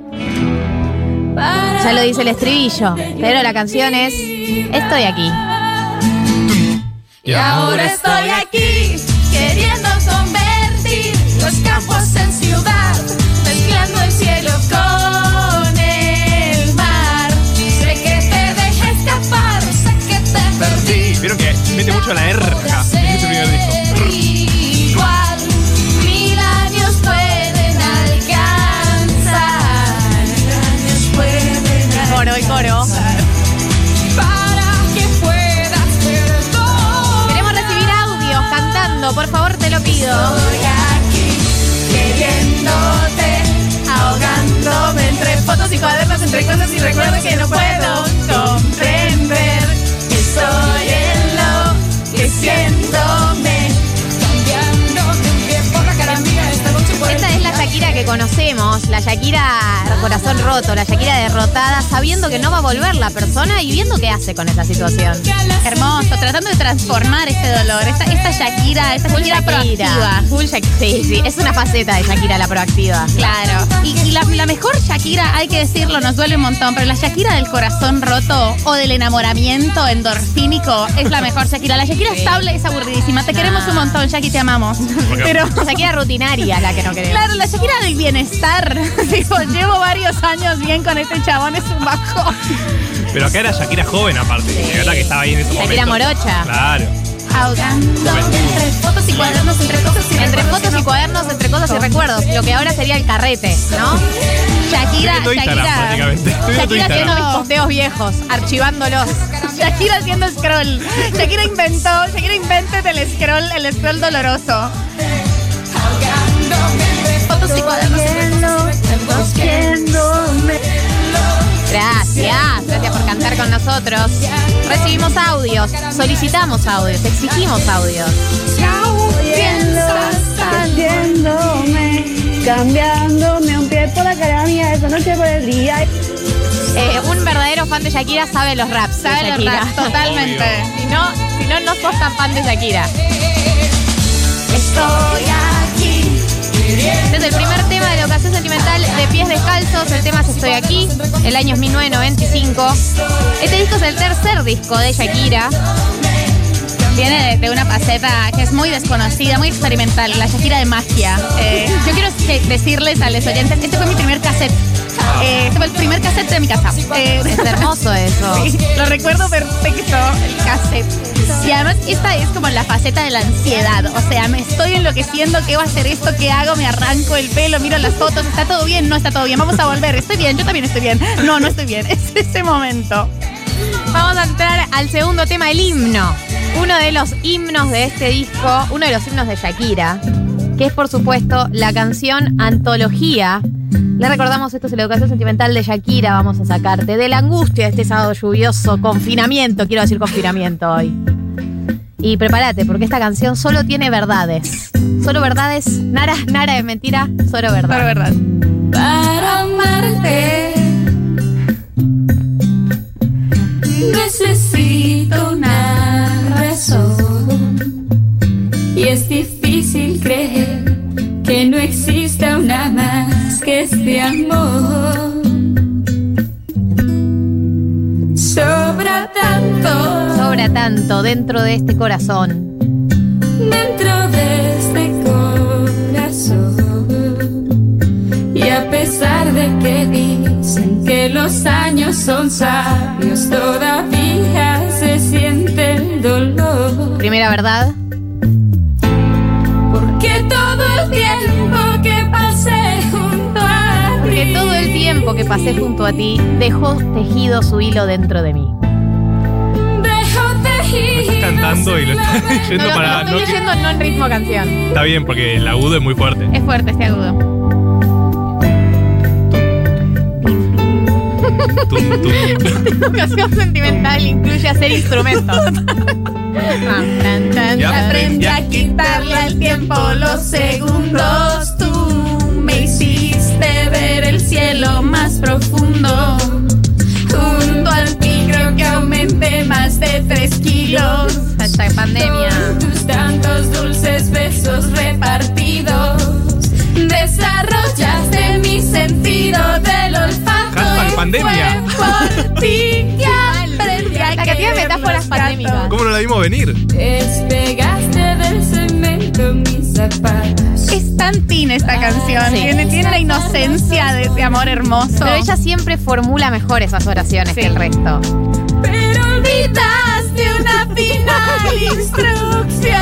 ya lo dice el estribillo, pero la canción es Estoy aquí. Y ahora estoy aquí, queriendo convertir los campos en ciudad, mezclando el cielo con el mar. Sé que te dejé escapar, sé que te perdí. Vieron que mete mucho la R acá, en este primer disco. Por favor, te lo pido. Estoy aquí, queriéndote, ahogándome entre fotos y cuadernos, entre cosas y recuerdos que no puedo comprender. Que soy en lo que cambiando que conocemos, la Shakira corazón roto, la Shakira derrotada, sabiendo que no va a volver la persona y viendo qué hace con esa situación. Hermoso, tratando de transformar ese dolor. Esta, esta Shakira, esta Shakira, proactiva. Full Shak- sí, sí, es una faceta de Shakira la proactiva. Claro. Y, y la, la mejor Shakira, hay que decirlo, nos duele un montón, pero la Shakira del corazón roto o del enamoramiento endorfínico es la mejor Shakira. La Shakira estable es aburridísima. Te queremos un montón, Shakira, te amamos. Pero La Shakira rutinaria la que no queremos. Claro, la Shakira del bienestar. Digo, llevo varios años bien con este chabón, es un bajón. Pero acá era Shakira joven aparte. De verdad que estaba ahí en esos Shakira momentos. morocha. Claro. Ahogando entre fotos y cuadernos, entre cosas y Entre fotos y no- cuadernos, entre cosas y recuerdos. Lo que ahora sería el carrete, ¿no? Shakira, Estoy Shakira. prácticamente. Estoy viendo tu Shakira haciendo mis Instagram. posteos viejos, archivándolos. Shakira haciendo scroll. Shakira inventó, Shakira invented el scroll, el scroll doloroso. Fotos y cuadernos. Gracias, gracias por cantar con nosotros. Recibimos audios, solicitamos audios, exigimos audios. Cambiándome un pie por la cara mía esta noche por el día. Eh, un verdadero fan de Shakira sabe los raps. de Sabe los raps, totalmente. si, no, si no, no sos tan fan de Shakira. Estoy aquí. Es el primer tema de la ocasión sentimental de Pies Descalzos. El tema es Estoy aquí. El año es 1995. Este disco es el tercer disco de Shakira. Viene de, una faceta que es muy desconocida, muy experimental, la Shakira de magia. Eh, yo quiero decirles a los oyentes, este fue mi primer cassette. Eh, este fue el primer cassette de mi casa. Eh, Es hermoso eso. Sí, lo recuerdo perfecto, el cassette. Y además esta es como la faceta de la ansiedad. O sea, me estoy enloqueciendo, ¿qué va a hacer esto? ¿Qué hago? Me arranco el pelo, miro las fotos, ¿está todo bien? No está todo bien, vamos a volver. Estoy bien, yo también estoy bien. No, no estoy bien. Es ese momento. Vamos a entrar al segundo tema, el himno. Uno de los himnos de este disco, uno de los himnos de Shakira, que es por supuesto la canción Antología. Le recordamos, esto es la educación sentimental de Shakira, vamos a sacarte de la angustia de este sábado lluvioso, confinamiento, quiero decir confinamiento hoy. Y prepárate, porque esta canción solo tiene verdades. Solo verdades, nada, nada de mentira, solo verdad. Pero verdad. Para amarte necesito una razón y es difícil creer que no exista una más que este amor. Sobra tanto Sobra tanto dentro de este corazón. dentro de este corazón. Y a pesar de que dicen que los años son sabios, todavía se siente el dolor. Primera verdad. Tiempo que pasé junto a ti dejó tejido su hilo dentro de mí. Dejo tejido. Estás cantando y lo estás No, leyendo lo- para. lo estoy no que- leyendo no en ritmo canción. Está bien, porque el agudo es muy fuerte. Es fuerte este agudo. Tum, tum. Educación sentimental incluye hacer instrumentos. Ya. Aprendí a quitarle al tiempo los segundos. Tú me hiciste ver el cielo más profundo. Junto al ti creo que aumenté más de tres kilos. Hashtag pandemia. Tus tantos dulces besos repartidos. Desarrollaste mi sentido del olfato. Hashtag pandemia. Fue por ti que aprendí a La cantidad de metáforas pandémicas. ¿Cómo no la vimos venir? Mis Es tan teen esta canción. Sí. Tiene, tiene la inocencia de ese amor hermoso. Pero ella siempre formula mejor esas oraciones que el resto. Pero olvidaste una final instrucción.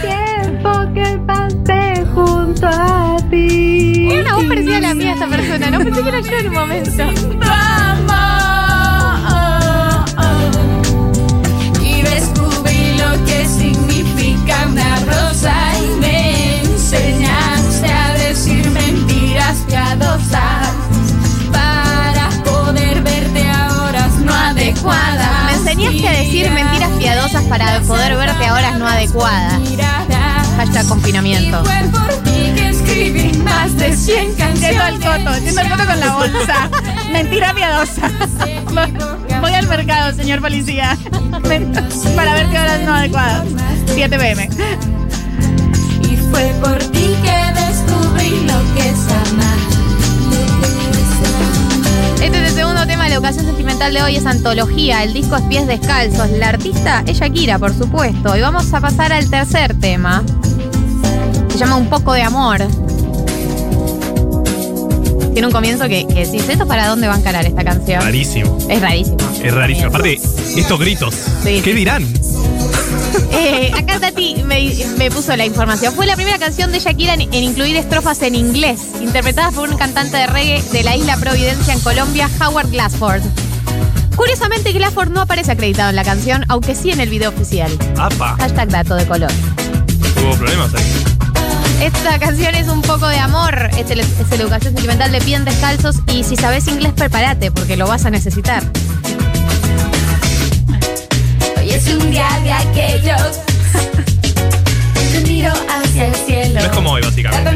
tiempo que pasé junto a ti. Tiene una voz parecida a la mía esta persona, ¿no? Pensé que era yo en un momento. Y descubrí lo que significa una rosa y me enseñaste a decir mentiras piadosas para poder verte a horas no adecuadas. Me enseñaste a decir mentiras piadosas para poder verte a horas no adecuadas. Hashtag confinamiento. Más de 100 canciones. Yendo al coto, yendo al coto con la bolsa. Mentira piadosa. Al mercado, señor policía. Para ver qué horas no adecuadas. 7 pm. Y fue por ti que descubrí lo que es amar. Este es el segundo tema de la educación sentimental de hoy, es antología. El disco es Pies Descalzos. La artista es Shakira, por supuesto. Y vamos a pasar al tercer tema. Se llama Un poco de amor. Tiene un comienzo que, que decís, ¿esto para dónde va a encarar esta canción? Rarísimo. Es rarísimo. Es rarísimo. Aparte, estos gritos. Sí. ¿Qué dirán? Eh, acá Tati me, me puso la información. Fue la primera canción de Shakira en, en incluir estrofas en inglés, interpretadas por un cantante de reggae de la isla Providencia en Colombia, Howard Glassford. Curiosamente, Glassford no aparece acreditado en la canción, aunque sí en el video oficial. Apa. Hashtag dato de color. Hubo problemas ahí. Esta canción es un poco de amor, es, el- es la educación sentimental de pies descalzos y si sabes inglés prepárate porque lo vas a necesitar. Hoy es un día de aquellos. Te miro hacia el cielo. No es como hoy, básicamente.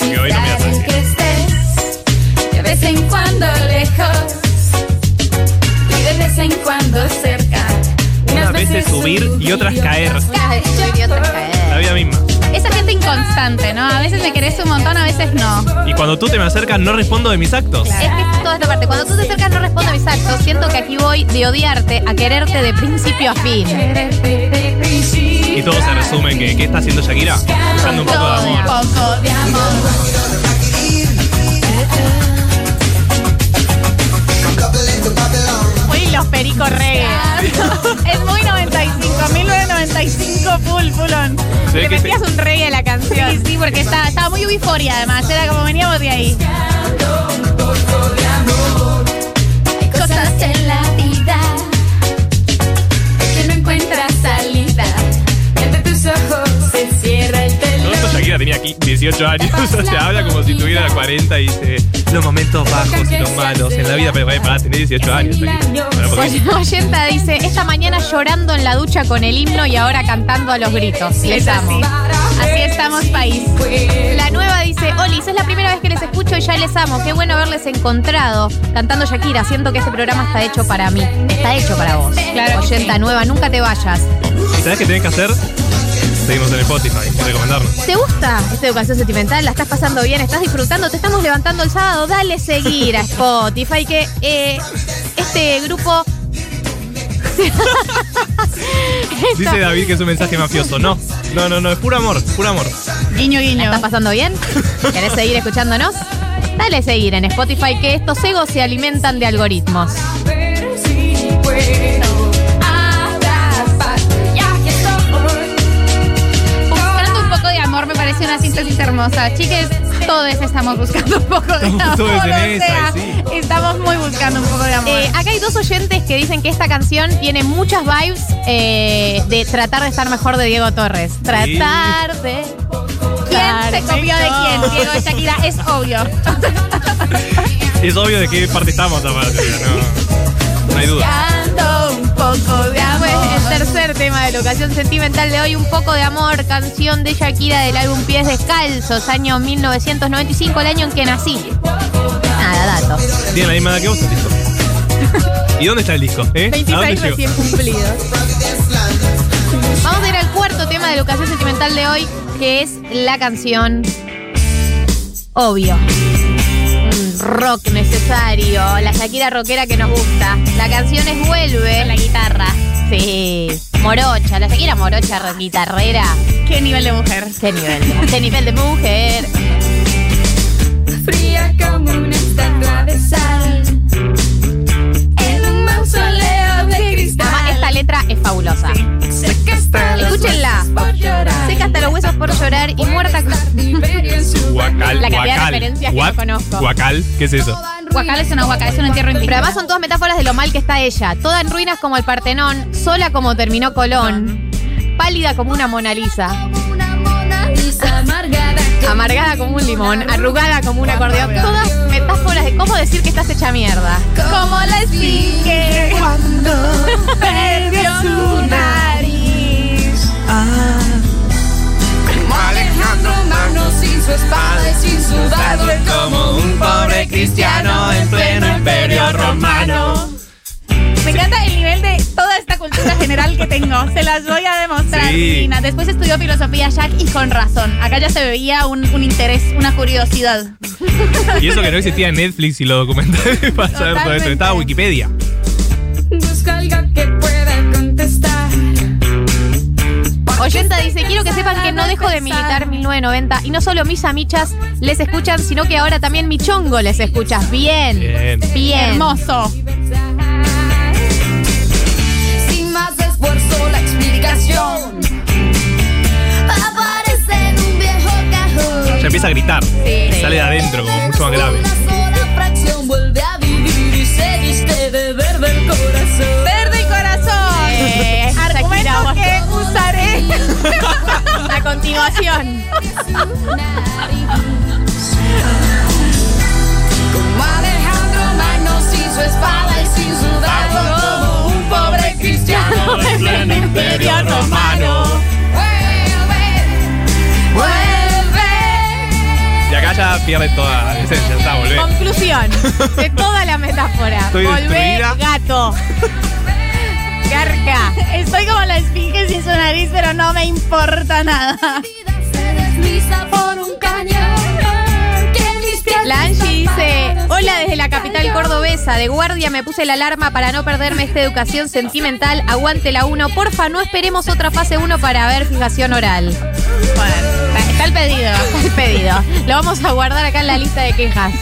Que hoy no hace en que estés. De vez en cuando lejos. Y de vez en cuando cerca. Unas veces subir y otras caer. La vida misma inconstante, ¿no? A veces me querés un montón, a veces no. Y cuando tú te me acercas, no respondo de mis actos. Es que es toda esta parte. Cuando tú te acercas, no respondo de mis actos. Siento que aquí voy de odiarte a quererte de principio a fin. Y todo se resume en que, ¿qué está haciendo Shakira? Usando un poco de amor. Un poco los pericos reggae. es muy 95 mil 95 full, fullón. Te metías un rey a la canción. Sí, sí, porque estaba, estaba muy euforia además. Era como veníamos de ahí. Cosas en la vida que no encuentras salida. Entre tus ojos se el. Todo esto Shakira tenía aquí 18 años. o sea, habla como si tuviera 40 y se los momentos bajos y los malos en la vida. Pero para tener 18 años, Oyenta dice, esta mañana llorando en la ducha con el himno y ahora cantando a los gritos. Les Es amo. así. Estamos, país. La nueva dice, Olis, es la primera vez que les escucho y ya les amo. Qué bueno haberles encontrado. Cantando Shakira, siento que este programa está hecho para mí. Está hecho para vos. Claro Oyenta nueva, nunca te vayas. ¿Y sabes qué tenés que hacer? Seguimos en Spotify, recomendarnos. ¿Te gusta esta educación sentimental? ¿La estás pasando bien? ¿Estás disfrutando? ¿Te estamos levantando el sábado? Dale seguir a Spotify que eh, este grupo... Dice David que es un mensaje mafioso. No, no, no, no, es puro amor, puro amor. Guiño, guiño. ¿La estás pasando bien? ¿Querés seguir escuchándonos? Dale seguir en Spotify que estos egos se alimentan de algoritmos. Una síntesis hermosa. Chiques, todos estamos buscando un poco de Estamos amor. todos en esa, sea, sí. Estamos muy buscando un poco de amor. Eh, acá hay dos oyentes que dicen que esta canción tiene muchas vibes eh, de tratar de estar mejor de Diego Torres. Tratar de... ¿Quién se copió de quién? Diego de Shakira, es obvio. Es obvio de qué parte estamos aparte. No, no hay duda. Buscando un poco de amor. Pues el tercer tema de la ocasión sentimental de hoy, Un poco de amor, canción de Shakira del álbum Pies Descalzos, año 1995, el año en que nací. Nada, dato. Tiene la misma edad que vos, el disco. ¿Y dónde está el disco? ¿Eh? ¿A dónde 26 llegó? recién cumplidos. Vamos a ir al cuarto tema de la ocasión sentimental de hoy, que es la canción Obvio. Rock necesario, la Shakira rockera que nos gusta. La canción es Vuelve. La guitarra. Sí. Morocha, la Shakira Morocha guitarrera. ¿Qué nivel de mujer? ¿Qué nivel de, qué nivel de mujer? Fría como una estatua de sal. En un mausoleo de cristal. Además, esta letra es fabulosa. Los Escúchenla. Seca hasta los huesos por llorar y muerta con... Guacal, La cantidad de guacal. referencias que no conozco. Guacal, ¿qué es eso? Huacal es una huaca, es un entierro indígena. Pero además son todas metáforas de lo mal que está ella. Toda en ruinas como el Partenón, sola como terminó Colón, pálida como una Mona Lisa, amargada. como un limón, arrugada como un acordeón. Todas metáforas de cómo decir que estás hecha mierda. Como la esfinge cuando perdió su nariz. Alejandro Magno sin su espada y sin su dardo. Como un pobre cristiano en pleno imperio romano. Me encanta el nivel de toda esta cultura general que tengo. Se las voy a demostrar, Sí. Lina. Después estudió filosofía Jack y con razón. Acá ya se veía un, un interés, una curiosidad. Y eso que no existía en Netflix y los documentales para saber todo esto. Estaba Wikipedia. Busca algo que Oyenta dice, quiero que sepan que no dejo de militar 1990 y no solo mis amichas les escuchan, sino que ahora también mi chongo les escuchas. Bien, Bien. bien. Hermoso. Sin más esfuerzo, la explicación aparece en un viejo cajón. Ya empieza a gritar. Sí. Sale de adentro, como mucho más grave. Una sola fracción vuelve a vivir y se viste de verde el corazón. Verde y corazón. Eh, Argumentos que. A continuación. Como Alejandro Magno sin su espada y sin su dardo. Como un pobre cristiano en pleno imperio romano. Vuelve, vuelve. Y acá ya pierde toda la esencia. Está, volvé. Conclusión de toda la metáfora. Estoy Volvé, destruida. gato. Estoy como la esfinge sin su nariz, pero no me importa nada. Se desliza por un cañón. Que mis pies La Angie dice, hola desde la capital cordobesa, de guardia me puse la alarma para no perderme esta educación sentimental, aguante la 1, porfa, no esperemos otra fase 1 para ver fijación oral. Está el pedido. Está el pedido. Lo vamos a guardar acá en la lista de quejas.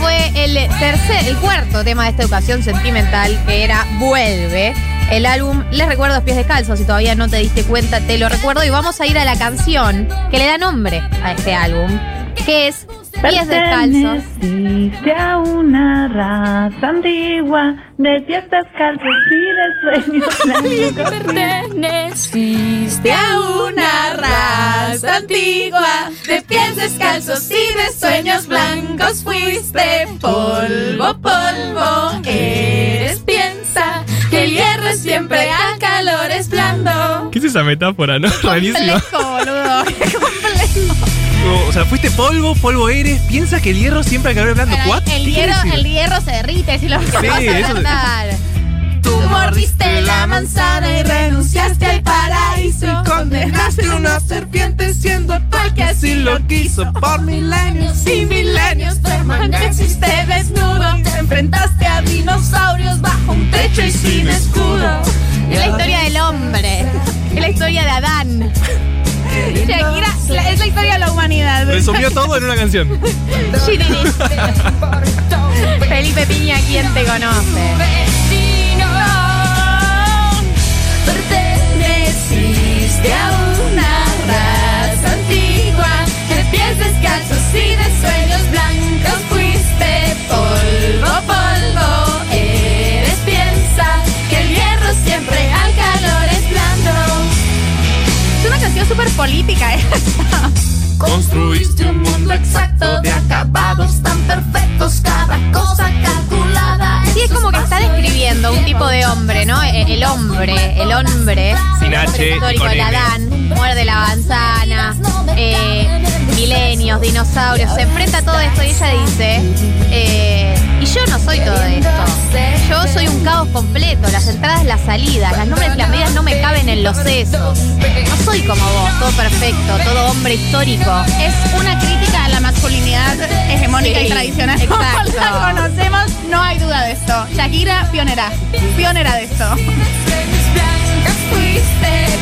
Fue el tercer, el cuarto tema de esta educación sentimental, que era Vuelve. El álbum, les recuerdo, Pies Descalzos, si todavía no te diste cuenta, te lo recuerdo. Y vamos a ir a la canción que le da nombre a este álbum, que es Pies Descalzos. A una raza antigua de pies descalzos y de sueños blancos. Perteneciste a una raza antigua de pies descalzos y de sueños blancos. Fuiste polvo, polvo. Eres piensa que el hierro es siempre al calor es blando. ¿Qué es esa metáfora, no? Rarísima. Complejo, boludo. O sea, fuiste polvo, polvo eres. Piensa que el hierro siempre al calor es blando. Pero ¿What? el, ¿Qué quiere hierro, el hierro se derrite si lo Sí, eso-. Tú mordiste la manzana y renunciaste al paraíso. Y condenaste una serpiente siendo tú el que así lo quiso. Por milenios y milenios permaneciste desnudo. Te enfrentaste a dinosaurios bajo un techo y sin escudo. Es la historia del hombre. Es la historia de Adán. Shakira la- es la historia de la humanidad. Resumió todo en una canción. Felipe Piña, ¿quién te conoce? Perteneciste a una raza antigua de pies descalzos y de sueños blancos. Fuiste polvo, polvo. Eres piensa que el hierro siempre Es súper política esta. Construiste un mundo exacto de acabados tan perfectos, cada cosa calculada. Sí, es como que está describiendo un tipo de hombre, ¿no? E- El hombre, el hombre. Sin H y histórico, con el N. Adán, muerde la manzana, eh, milenios, dinosaurios, se enfrenta a todo esto y ella dice, eh, y yo no soy todo esto. Yo soy un caos completo, las entradas, las salidas, las nombres y las medidas no me caben en los sesos. No soy como vos, todo perfecto, todo hombre histórico. Es una crítica a la masculinidad hegemónica y tradicional. exacto. Como la conocemos, no hay duda de esto. Shakira, pionera. Pionera de esto.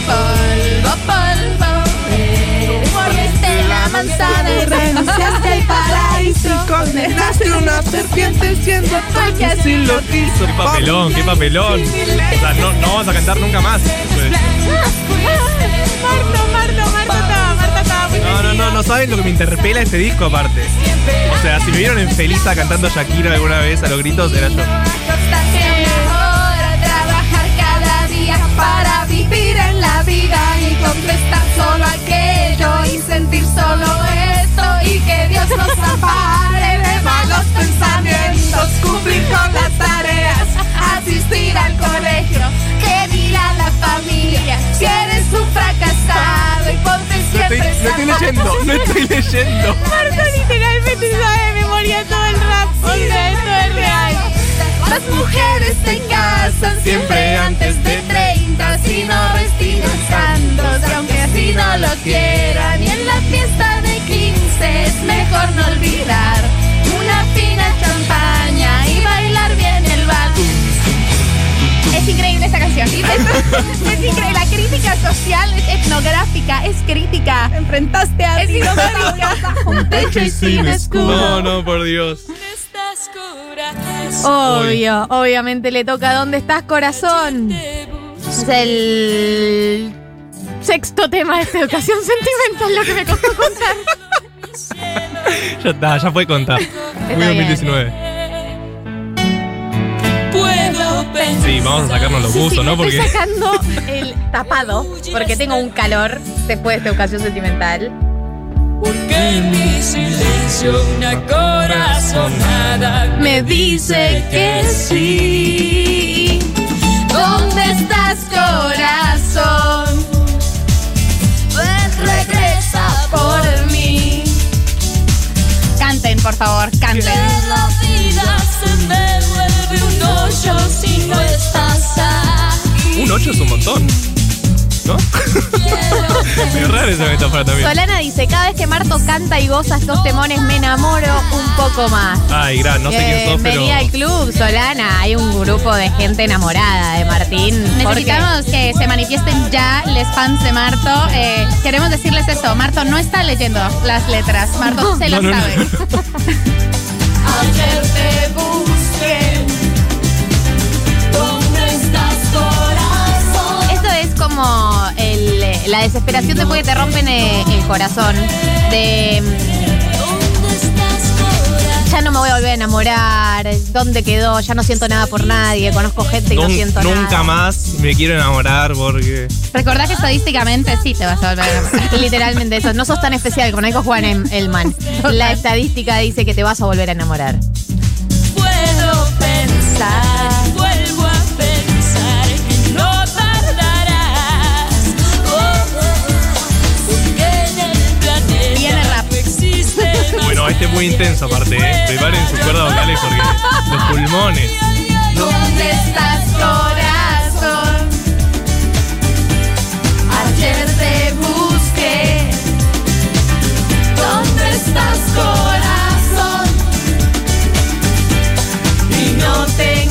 Polvo, polvo. Manzana y renunciaste al paraíso. Condenaste una serpiente siendo tú que así lo quiso. Qué papelón, qué papelón. O sea, no, no vamos a cantar nunca más. Marto, Marto, Marto estaba, Marto estaba muy No, no, no, no saben lo que me interpela este disco aparte. O sea, si me vieron en Felisa cantando Shakira alguna vez a los gritos, era yo. Constancia mejor trabajar cada día para vivir en la vida y contestar solo aquello y sentir solo esto y que Dios nos ampare de malos pensamientos, cumplir con las tareas, asistir al colegio, que dirá la familia si eres un fracasado y ponte No siempre estoy, no estoy leyendo, no estoy leyendo. Marto literalmente sabe de memoria todo el rap. Sea, esto es real. Las mujeres se casan siempre antes de 30 si no respiran santos, aunque así no lo quieran. Y en la fiesta de 15 es mejor no olvidar una fina champaña y bailar bien el vals. Es increíble esta canción. Es, es increíble. La crítica social es etnográfica, es crítica. Enfrentaste a es histórica. Un techo y sin escudo. No, no, por Dios. Obvio, obviamente le toca ¿Dónde estás, corazón? Es el sexto tema de esta educación sentimental, lo que me costó contar. Ya está, ya fue contar. Muy bien. 2019. Puedo pensar. Sí, vamos a sacarnos los Sí, buzos, ¿no? Porque. Estoy sacando el tapado porque tengo un calor después de esta educación sentimental. Porque mi silencio una corazonada me dice que sí. ¿Dónde estás, corazón? Ven, regresa por mí. Canten, por favor, Que canten. la vida se me vuelve un hoyo si no estás aquí. Un 8 es un montón. ¿No? Muy rara esa metáfora también. Solana dice, cada vez que Marto canta y goza estos temones me enamoro un poco más. Ay, gran, no sé quién sos, pero. Bienvenida al club, Solana. Hay un grupo de gente enamorada de Martín. Necesitamos que se manifiesten ya les fans de Marto. Eh, queremos decirles esto. Marto no está leyendo las letras. Marto se las No, no, no. sabe. Ayer te busqué. ¿Dónde estás, corazón? Esto es como la desesperación después que te rompen eh, el corazón. De ¿Dónde estás, corazón? ya no me voy a volver a enamorar. ¿Dónde quedó? Ya no siento nada por nadie. Conozco gente y no Nun- siento nunca nada. más me quiero enamorar porque. Recordá que estadísticamente sí te vas a volver a enamorar. Literalmente eso. No sos tan especial como dijo Juan Em- Elman. La estadística dice que te vas a volver a enamorar. Puedo pensar, Bueno, este es muy intenso aparte, ¿eh? Preparen sus cuerdas vocales porque los pulmones. ¿Dónde estás, corazón? Ayer te busqué. ¿Dónde estás, corazón? Y no te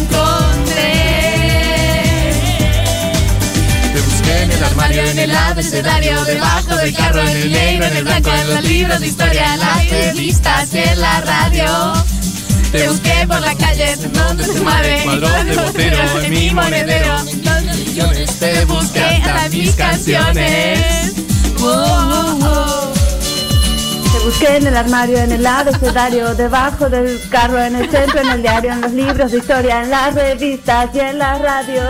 armario, en el abecedario, debajo del carro, en el negro, en el blanco, en los libros de historia, en las revistas y en la radio. Te busqué por la calle, donde tu madre, Cuadrón de botero en mi monedero. millones te busqué hasta mis canciones. Oh, oh, oh. Te busqué en el armario, en el abecedario, debajo del carro, en el centro, en el diario, en los libros de historia, en las revistas y en la radio.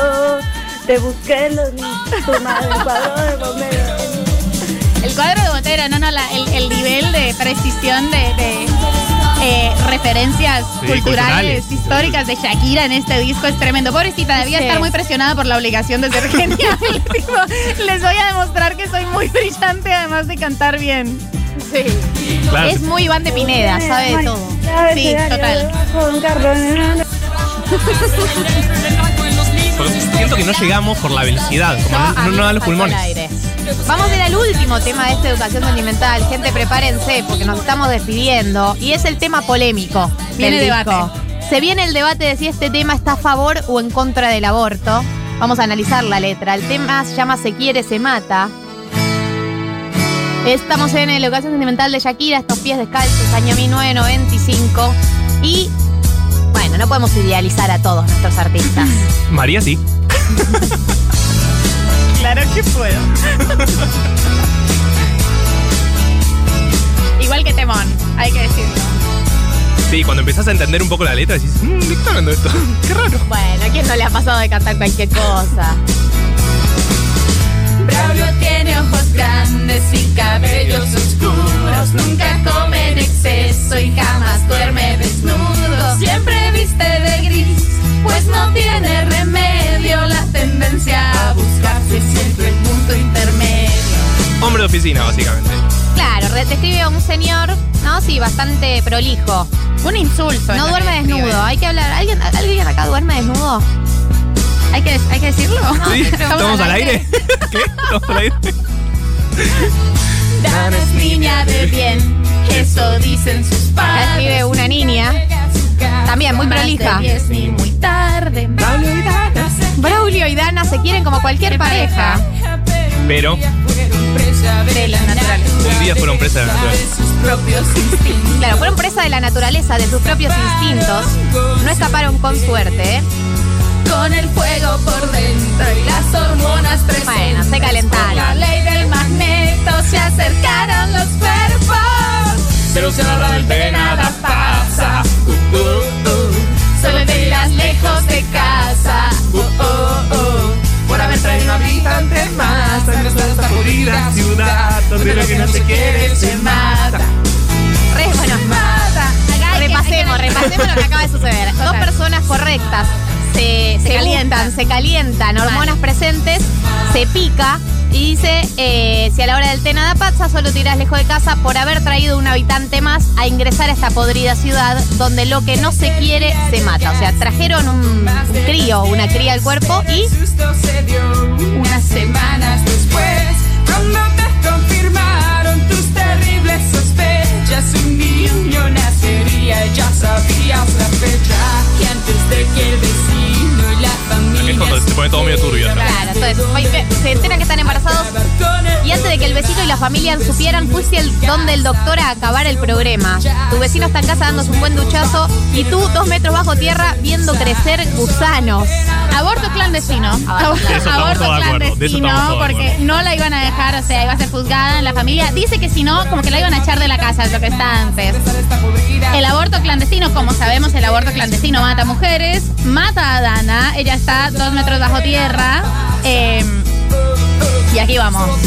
Te busqué en los tu madre, cuadro de bombero. El cuadro de botero, no, no, la- el, el nivel de precisión de, de, eh, referencias Sí, culturales, culturales. históricas de Shakira en este disco es tremendo. Pobrecita, debía Sí. estar muy presionada por la obligación de ser genial. Tipo, les voy a demostrar que soy muy brillante, además de cantar bien. Sí. Claro. Es muy Iván de Pineda, sabe de todo. Sí, total. Porque siento que no llegamos por la velocidad, como no, no, no dan los el pulmones. Vamos a ir al último tema de esta educación sentimental. Gente, prepárense porque nos estamos despidiendo. Y es el tema polémico. Viene del debate. Se viene el debate de si este tema está a favor o en contra del aborto. Vamos a analizar la letra. El tema se llama Se quiere, se mata. Estamos en la educación sentimental de Shakira, estos pies descalzos, año 1995. Y bueno, no podemos idealizar a todos nuestros artistas. María sí. Claro que puedo. Igual que Temón, hay que decirlo. Sí, cuando empezás a entender un poco la letra decís, mmm, ¿de qué está hablando esto? Qué raro. Bueno, ¿a quién no le ha pasado de cantar cualquier cosa? Braulio tiene ojos grandes y cabellos oscuros. Nunca come en exceso y jamás duerme desnudo. Siempre viste de gris, pues no tiene remedio. La tendencia a buscarse siempre el punto intermedio. Hombre de oficina, básicamente. Claro, describe a un señor, ¿no? Sí, bastante prolijo. Un insulto. No duerme desnudo. Hay que hablar. ¿Alguien, ¿Alguien acá duerme desnudo? ¿Hay que, hay que decirlo? ¿Sí? ¿Estamos al aire? ¿Qué? ¿Estamos al aire? Dana es niña de bien, eso dicen sus Acá padres. escribe una niña. También muy prolija. 10 ni muy tarde. Braulio y Dana se Braulio y Dana se quieren como cualquier pareja. Pero de la naturaleza. un día fueron presa de la De naturaleza. sus propios instintos. Claro, fueron presa de la naturaleza, de sus propios instintos. No escaparon con suerte. ¿eh? Con el fuego por dentro y las hormonas presentes. Bueno, se calentaron. Por La ley del magneto se acercaron los cuerpos. Pero si del té nada pasa. Uh, uh, uh. Solo te irás lejos de casa. Uh, uh, uh. Por haber traído un habitante más nuestra esta jodida ciudad. Donde lo que no se quiere se mata. Re, bueno, Mata. Acá repasemos, que- repasemos lo que acaba de suceder. Dos personas correctas se, se calientan. gustan, se calientan, hormonas presentes, se pica y dice, eh, si a la hora del té nada pasa, solo te irás lejos de casa por haber traído un habitante más a ingresar a esta podrida ciudad donde lo que no se quiere se mata. O sea, trajeron un, un crío, una cría al cuerpo y se unas semanas después. Cuando te confirmaron tus terribles sospechas, un niño nacería. Ya sabías la fecha. Y antes de que la Es familia cuando se pone todo medio turbio. ¿no? Claro, entonces se enteran que están embarazados y antes de que el vecino y la familia supieran, fuiste el donde el doctor a acabar el programa. Tu vecino está en casa dándose un buen duchazo y tú dos metros bajo tierra viendo crecer gusanos. Aborto clandestino. Aborto De eso estamos Aborto todos de acuerdo, de eso clandestino, porque no la iban a dejar, o sea, iba a ser juzgada en la familia. Dice que si no, como que la iban a echar de la casa, es lo que está antes. El aborto clandestino, como sabemos, el aborto clandestino mata mujeres, mata a Dana, ella está dos metros bajo tierra. eh, y aquí vamos.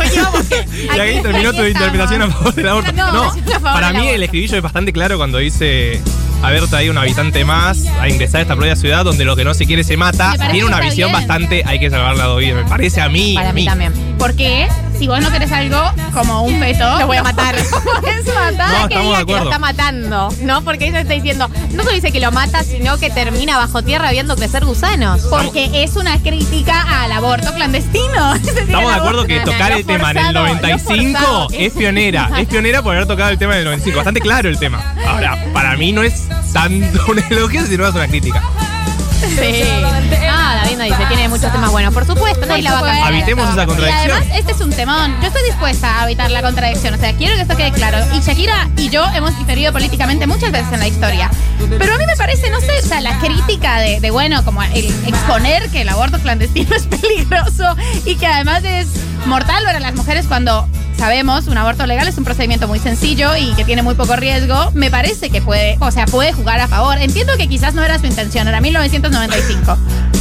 Aquí vamos, ¿qué? Y Aquí- terminó aquí tu estamos. interpretación a favor del aborto. No, No, para mí el escribillo es bastante claro cuando dice haber traído un habitante más a ingresar a esta propia ciudad donde lo que no se quiere se mata. Tiene una visión bien. bastante, hay que salvarla de Me parece a mí. Para a mí también. Porque si vos no querés algo como un feto, Lo voy a matar. Puedes matar. No, que diga que lo está matando, ¿no? Porque ella está diciendo, no solo dice que lo mata, sino que termina bajo tierra viendo crecer gusanos. Porque es una crítica al aborto clandestino. Es decir, Estamos de acuerdo que tocar el tema en el forzado, lo 95 forzado. es pionera. Es pionera por haber tocado el tema en el 95. Bastante claro el tema. Ahora, para mí no es tanto un elogio, sino es una crítica. Sí. Ah, David no dice, tiene muchos temas buenos. Por supuesto, nadie la va a supuesto. Habitemos esa Y contradicción. además, este es un temón. Yo estoy dispuesta a evitar la contradicción. O sea, quiero que esto quede claro. Y Shakira y yo hemos diferido políticamente muchas veces en la historia. Pero a mí me parece, no sé, o sea, la crítica de, de, bueno, como el exponer que el aborto clandestino es peligroso y que además es mortal para las mujeres cuando sabemos un aborto legal es un procedimiento muy sencillo y que tiene muy poco riesgo. Me parece que puede, o sea, puede jugar a favor. Entiendo que quizás no era su intención, era 1995.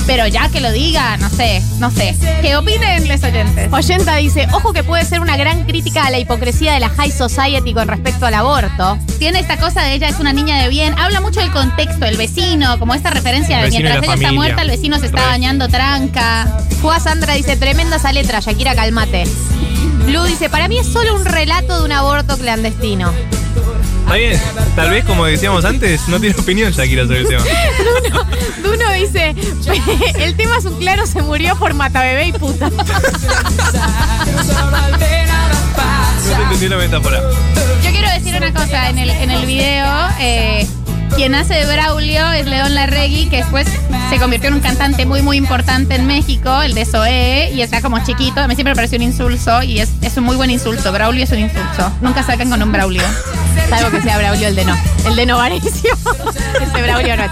Pero ya que lo diga, no sé, no sé. ¿Qué opinen los oyentes? Oyenta dice, ojo que puede ser una gran crítica a la hipocresía de la high society con respecto al aborto. Tiene esta cosa de ella es una niña de bien. Habla mucho del contexto, el vecino, como esta referencia de mientras la ella está muerta, el vecino se está Re. bañando tranca. Fua Sandra dice, tremenda esa letra, Shakira, calmate. Blue dice, para mí es solo un relato de un aborto clandestino. Está bien. Tal vez, como decíamos antes, no tiene opinión Shakira sobre el tema. Duno, Duno dice, el tema es un claro, se murió por matabebé y puta. No te entendí la metáfora. Yo quiero decir una cosa, en el, en el video, eh, quien hace de Braulio es León Larregui, que después se convirtió en un cantante muy, muy importante en México, el de Zoé, y está como chiquito. A mí siempre me pareció un insulto y es, es un muy buen insulto. Braulio es un insulto. Nunca sacan con un Braulio. Salvo que sea Braulio el de no. El de Novarecio. Ese Braulio no es.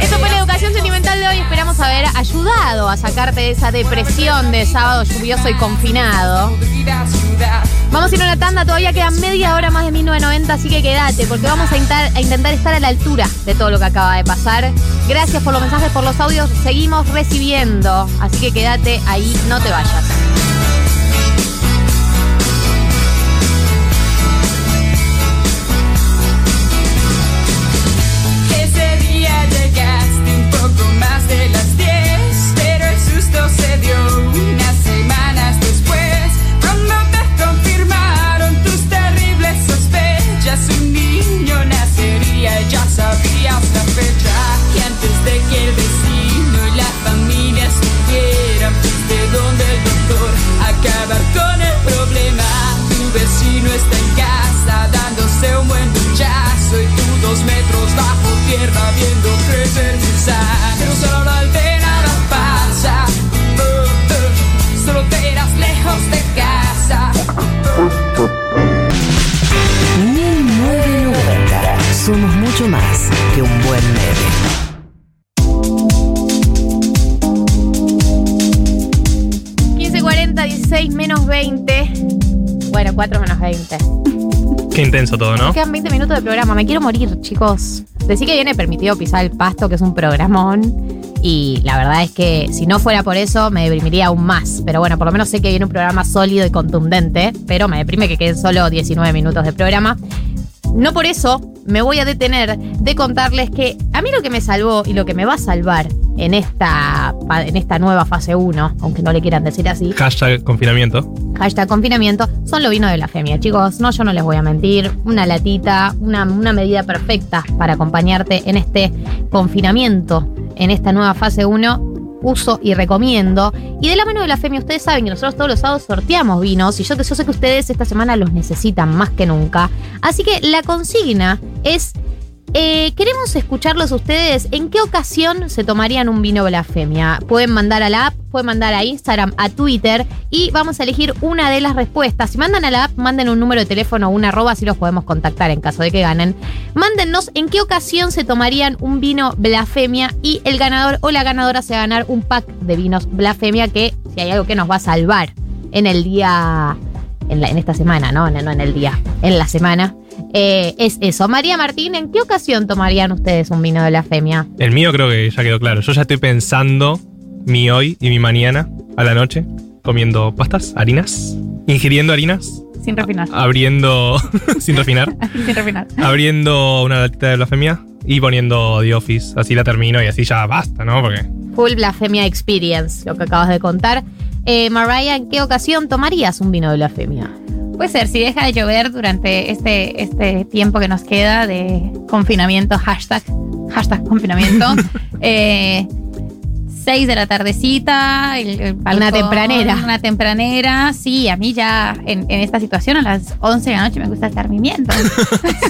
Eso fue la educación sentimental de hoy. Esperamos haber ayudado a sacarte de esa depresión de sábado lluvioso y confinado. Vamos a ir a una tanda, todavía queda media hora más de 1990, así que quédate, porque vamos a intentar estar a la altura de todo lo que acaba de pasar. Gracias por los mensajes, por los audios, seguimos recibiendo, así que quédate ahí, no te vayas. Intenso todo, ¿no? Nos quedan 20 minutos de programa. Me quiero morir, chicos. Decí que viene permitido pisar el pasto, que es un programón. Y la verdad es que si no fuera por eso, me deprimiría aún más. Pero bueno, por lo menos sé que viene un programa sólido y contundente. Pero me deprime que queden solo 19 minutos de programa. No por eso me voy a detener de contarles que a mí lo que me salvó y lo que me va a salvar en esta, en esta nueva fase 1, aunque no le quieran decir así, Hashtag confinamiento. Hashtag confinamiento, son los vinos de la femia. Chicos, no, yo no les voy a mentir. Una latita, una, una medida perfecta para acompañarte en este confinamiento, en esta nueva fase 1. Uso y recomiendo. Y de la mano de la femia, ustedes saben que nosotros todos los sábados sorteamos vinos. Y yo, yo sé que ustedes esta semana los necesitan más que nunca. Así que la consigna es eh, queremos escucharlos ustedes. ¿En qué ocasión se tomarían un vino blasfemia? Pueden mandar a la app, pueden mandar a Instagram, a Twitter y vamos a elegir una de las respuestas. Si mandan a la app, manden un número de teléfono o una arroba, así los podemos contactar en caso de que ganen. Mándennos en qué ocasión se tomarían un vino blasfemia y el ganador o la ganadora se va a ganar un pack de vinos blasfemia que si hay algo que nos va a salvar en el día, en, la- en esta semana, ¿no? No, no en el día, en la semana. Eh, es eso. María Martín, ¿en qué ocasión tomarían ustedes un vino de blasfemia? El mío creo que ya quedó claro. Yo ya estoy pensando mi hoy y mi mañana a la noche, comiendo pastas, harinas, ingiriendo harinas, Sin refinar. abriendo, sin refinar, Sin refinar. abriendo una latita de blasfemia y poniendo The Office. Así la termino y así ya basta, ¿no? Porque Full Blasfemia Experience, lo que acabas de contar. Eh, Mariah, ¿en qué ocasión tomarías un vino de blasfemia? Puede ser, si deja de llover durante este, este tiempo que nos queda de confinamiento, hashtag, hashtag confinamiento, eh, 6 de la tardecita, el- el Una tempranera. Una tempranera, sí, a mí ya en, en esta situación a las 11 de la noche me gusta estar mimiendo.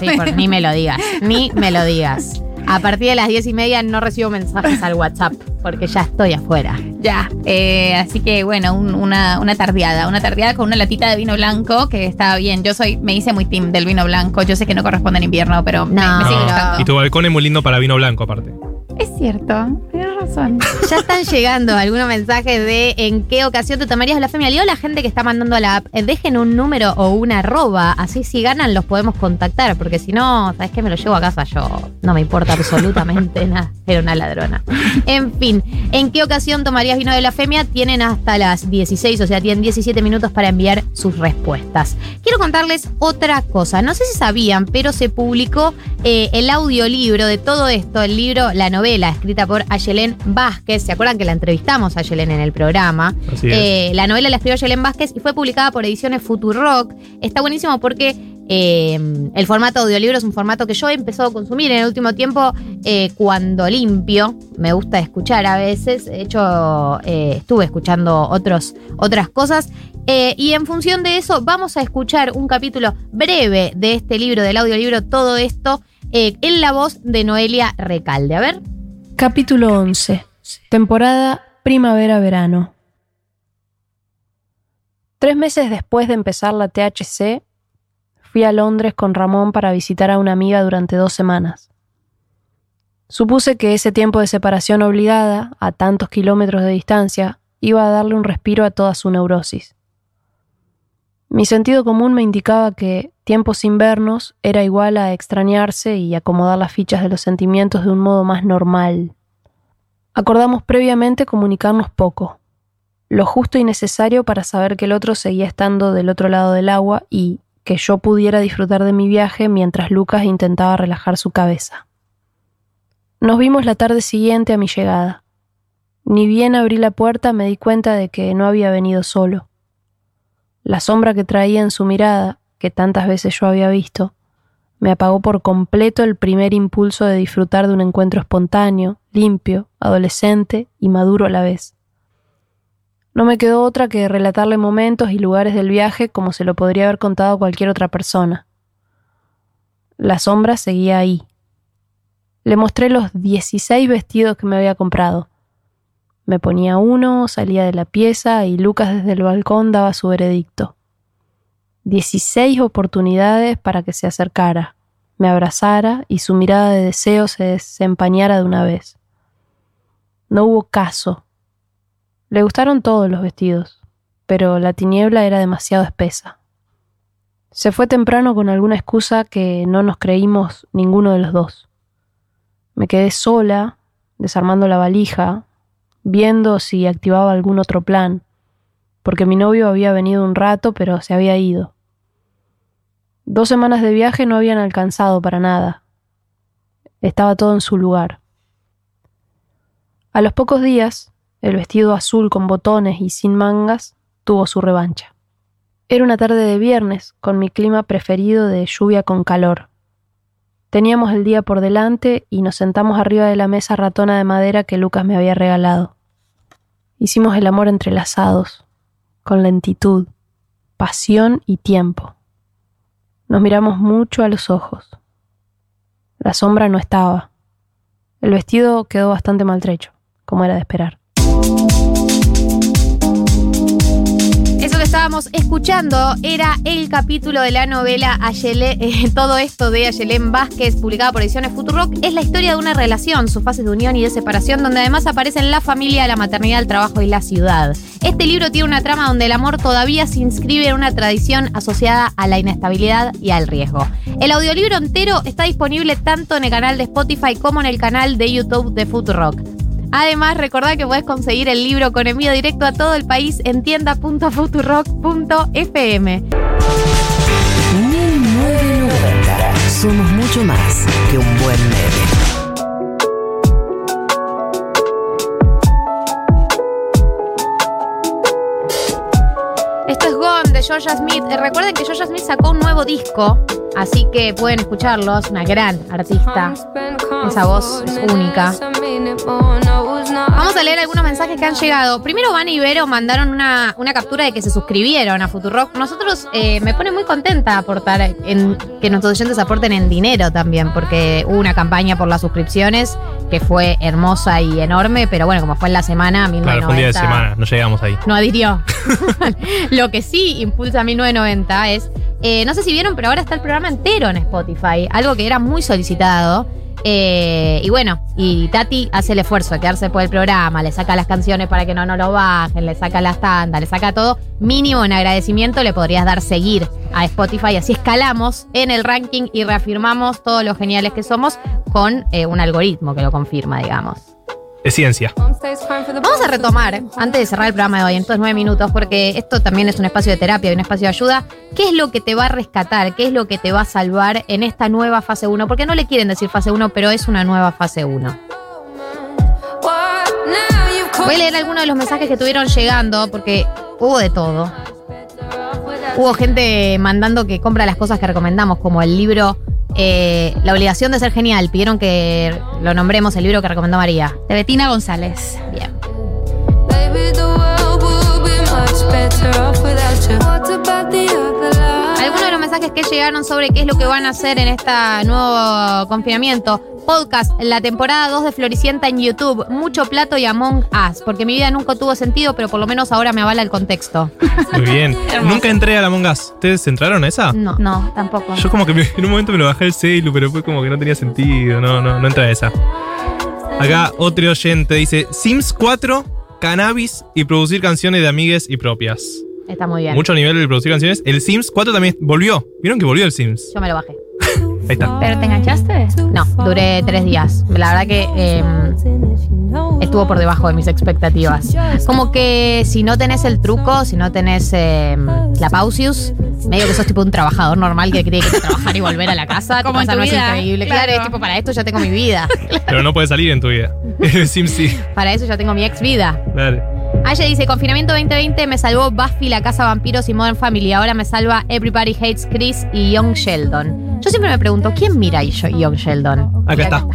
Sí, por, ni me lo digas, ni me lo digas. A partir de las diez y media no recibo mensajes al WhatsApp porque ya estoy afuera. Ya, eh, así que bueno, un- una, una tardeada, una tardeada con una latita de vino blanco que está bien. Yo soy, me hice muy team del vino blanco. Yo sé que no corresponde en invierno, pero me- me, sigue No. gustando. Y tu balcón es muy lindo para vino blanco, aparte. Es cierto, tienes razón. Ya están llegando algunos mensajes de en qué ocasión te tomarías la femia. Leo la gente que está mandando a la app, eh, dejen un número o una arroba, así si ganan los podemos contactar, porque si no, ¿sabes qué? Me lo llevo a casa yo. No me importa absolutamente nada. Era una ladrona. En fin, ¿en qué ocasión tomarías vino de la femia? Tienen hasta las 16, o sea, tienen 17 minutos para enviar sus respuestas. Quiero contarles otra cosa. No sé si sabían, pero se publicó eh, el audiolibro de todo esto, el libro, la novela escrita por Ayelen Ayelén Vázquez. ¿Se acuerdan que la entrevistamos a Ayelén en el programa? Así es. Eh, la novela la escribió Ayelén Vázquez y fue publicada por Ediciones Futurock. Está buenísimo porque eh, el formato audiolibro es un formato que yo he empezado a consumir en el último tiempo eh, cuando limpio. Me gusta escuchar a veces. De hecho, eh, estuve escuchando otros, otras cosas. Y en función de eso, vamos a escuchar un capítulo breve de este libro, del audiolibro, todo esto, en la voz de Noelia Recalde. A ver. Capítulo 11. Temporada primavera-verano. Tres meses después de empezar la THC, fui a Londres con Ramón para visitar a una amiga durante dos semanas. Supuse que ese tiempo de separación obligada, a tantos kilómetros de distancia, iba a darle un respiro a toda su neurosis. Mi sentido común me indicaba que tiempo sin vernos era igual a extrañarse y acomodar las fichas de los sentimientos de un modo más normal. Acordamos previamente comunicarnos poco, lo justo y necesario para saber que el otro seguía estando del otro lado del agua y que yo pudiera disfrutar de mi viaje mientras Lucas intentaba relajar su cabeza. Nos vimos la tarde siguiente a mi llegada. Ni bien abrí la puerta me di cuenta de que no había venido solo. La sombra que traía en su mirada, que tantas veces yo había visto, me apagó por completo el primer impulso de disfrutar de un encuentro espontáneo, limpio, adolescente y maduro a la vez. No me quedó otra que relatarle momentos y lugares del viaje como se lo podría haber contado cualquier otra persona. La sombra seguía ahí. Le mostré los 16 vestidos que me había comprado. Me ponía uno, salía de la pieza y Lucas desde el balcón daba su veredicto. 16 oportunidades para que se acercara, me abrazara y su mirada de deseo se desempañara de una vez. No hubo caso. Le gustaron todos los vestidos, pero la tiniebla era demasiado espesa. Se fue temprano con alguna excusa que no nos creímos ninguno de los dos. Me quedé sola, desarmando la valija, viendo si activaba algún otro plan, porque mi novio había venido un rato pero se había ido. Dos semanas de viaje no habían alcanzado para nada. Estaba todo en su lugar. A los pocos días, el vestido azul con botones y sin mangas tuvo su revancha. Era una tarde de viernes, con mi clima preferido de lluvia con calor. Teníamos el día por delante y nos sentamos arriba de la mesa ratona de madera que Lucas me había regalado. Hicimos el amor entrelazados, con lentitud, pasión y tiempo. Nos miramos mucho a los ojos. La sombra no estaba. El vestido quedó bastante maltrecho, como era de esperar. Eso que estábamos escuchando era el capítulo de la novela Ayelé- eh, Todo esto de Ayelén Vázquez, publicada por Ediciones Futurock. Es la historia de una relación, sus fases de unión y de separación, donde además aparecen la familia, la maternidad, el trabajo y la ciudad. Este libro tiene una trama donde el amor todavía se inscribe en una tradición asociada a la inestabilidad y al riesgo. El audiolibro entero está disponible tanto en el canal de Spotify como en el canal de YouTube de Futurock. Además, recordad que podés conseguir el libro con envío directo a todo el país en tienda.futurock.fm. 1990. Somos mucho más que un buen meme. Esto es Gone de Georgia Smith. Eh, recuerden que Georgia Smith sacó un nuevo disco, así que pueden escucharlo. Es una gran artista. Esa voz es única. Vamos a leer algunos mensajes que han llegado. Primero, Van y Vero mandaron una, una captura de que se suscribieron a Futurock. Nosotros eh, me pone muy contenta aportar en, que nuestros oyentes aporten en dinero también, porque hubo una campaña por las suscripciones que fue hermosa y enorme, pero bueno, como fue en la semana, Claro, fue un día de 1990 semana, no llegamos ahí. no adhirió. Lo que sí impulsa 1990 es, eh, no sé si vieron, pero ahora está el programa entero en Spotify, algo que era muy solicitado. Eh, y bueno, y Tati hace el esfuerzo de quedarse por el programa, le saca las canciones para que no, no lo bajen, le saca las tandas, le saca todo. Mínimo en agradecimiento le podrías dar seguir a Spotify, así escalamos en el ranking y reafirmamos todos los geniales que somos con eh, un algoritmo que lo confirma, digamos. Es ciencia. Vamos a retomar, antes de cerrar el programa de hoy, en estos nueve minutos, porque esto también es un espacio de terapia y un espacio de ayuda. ¿Qué es lo que te va a rescatar? ¿Qué es lo que te va a salvar en esta nueva fase 1? Porque no le quieren decir fase 1, pero es una nueva fase 1. Voy a leer algunos de los mensajes que estuvieron llegando porque hubo de todo. Hubo gente mandando que compra las cosas que recomendamos, como el libro eh, La obligación de ser genial. Pidieron que lo nombremos el libro que recomendó María. De Betina González. Bien. Algunos de los mensajes que llegaron sobre qué es lo que van a hacer en este nuevo confinamiento. Podcast, la temporada 2 de Floricienta en YouTube. Mucho plato y Among Us. Porque mi vida nunca tuvo sentido, pero por lo menos ahora me avala el contexto. Muy bien. Nunca entré a la Among Us. ¿Ustedes entraron a esa? No, no, tampoco. Yo como que me- en un momento me lo bajé el celu, pero fue como que no tenía sentido. No, no, no entra a esa. Acá otro oyente dice Sims 4, cannabis y producir canciones de amigues y propias. Está muy bien. Mucho nivel de producir canciones. El Sims 4 también volvió. ¿Vieron que volvió el Sims? Yo me lo bajé. Ahí está. ¿Pero te enganchaste? No, duré tres días. La verdad que eh, estuvo por debajo de mis expectativas. Como que si no tenés el truco, si no tenés eh, la pausius, medio que sos tipo un trabajador normal que tiene que trabajar y volver a la casa. Como en tu no es vida, increíble. Claro, claro. es tipo, para esto ya tengo mi vida. Pero no puede salir en tu vida. El Sims sí. Para eso ya tengo mi ex vida. Dale. Aye dice, confinamiento 2020 me salvó Buffy, La Casa Vampiros y Modern Family. Ahora me salva Everybody Hates Chris y Young Sheldon. Yo siempre me pregunto, ¿quién mira a Young Sheldon? Acá está.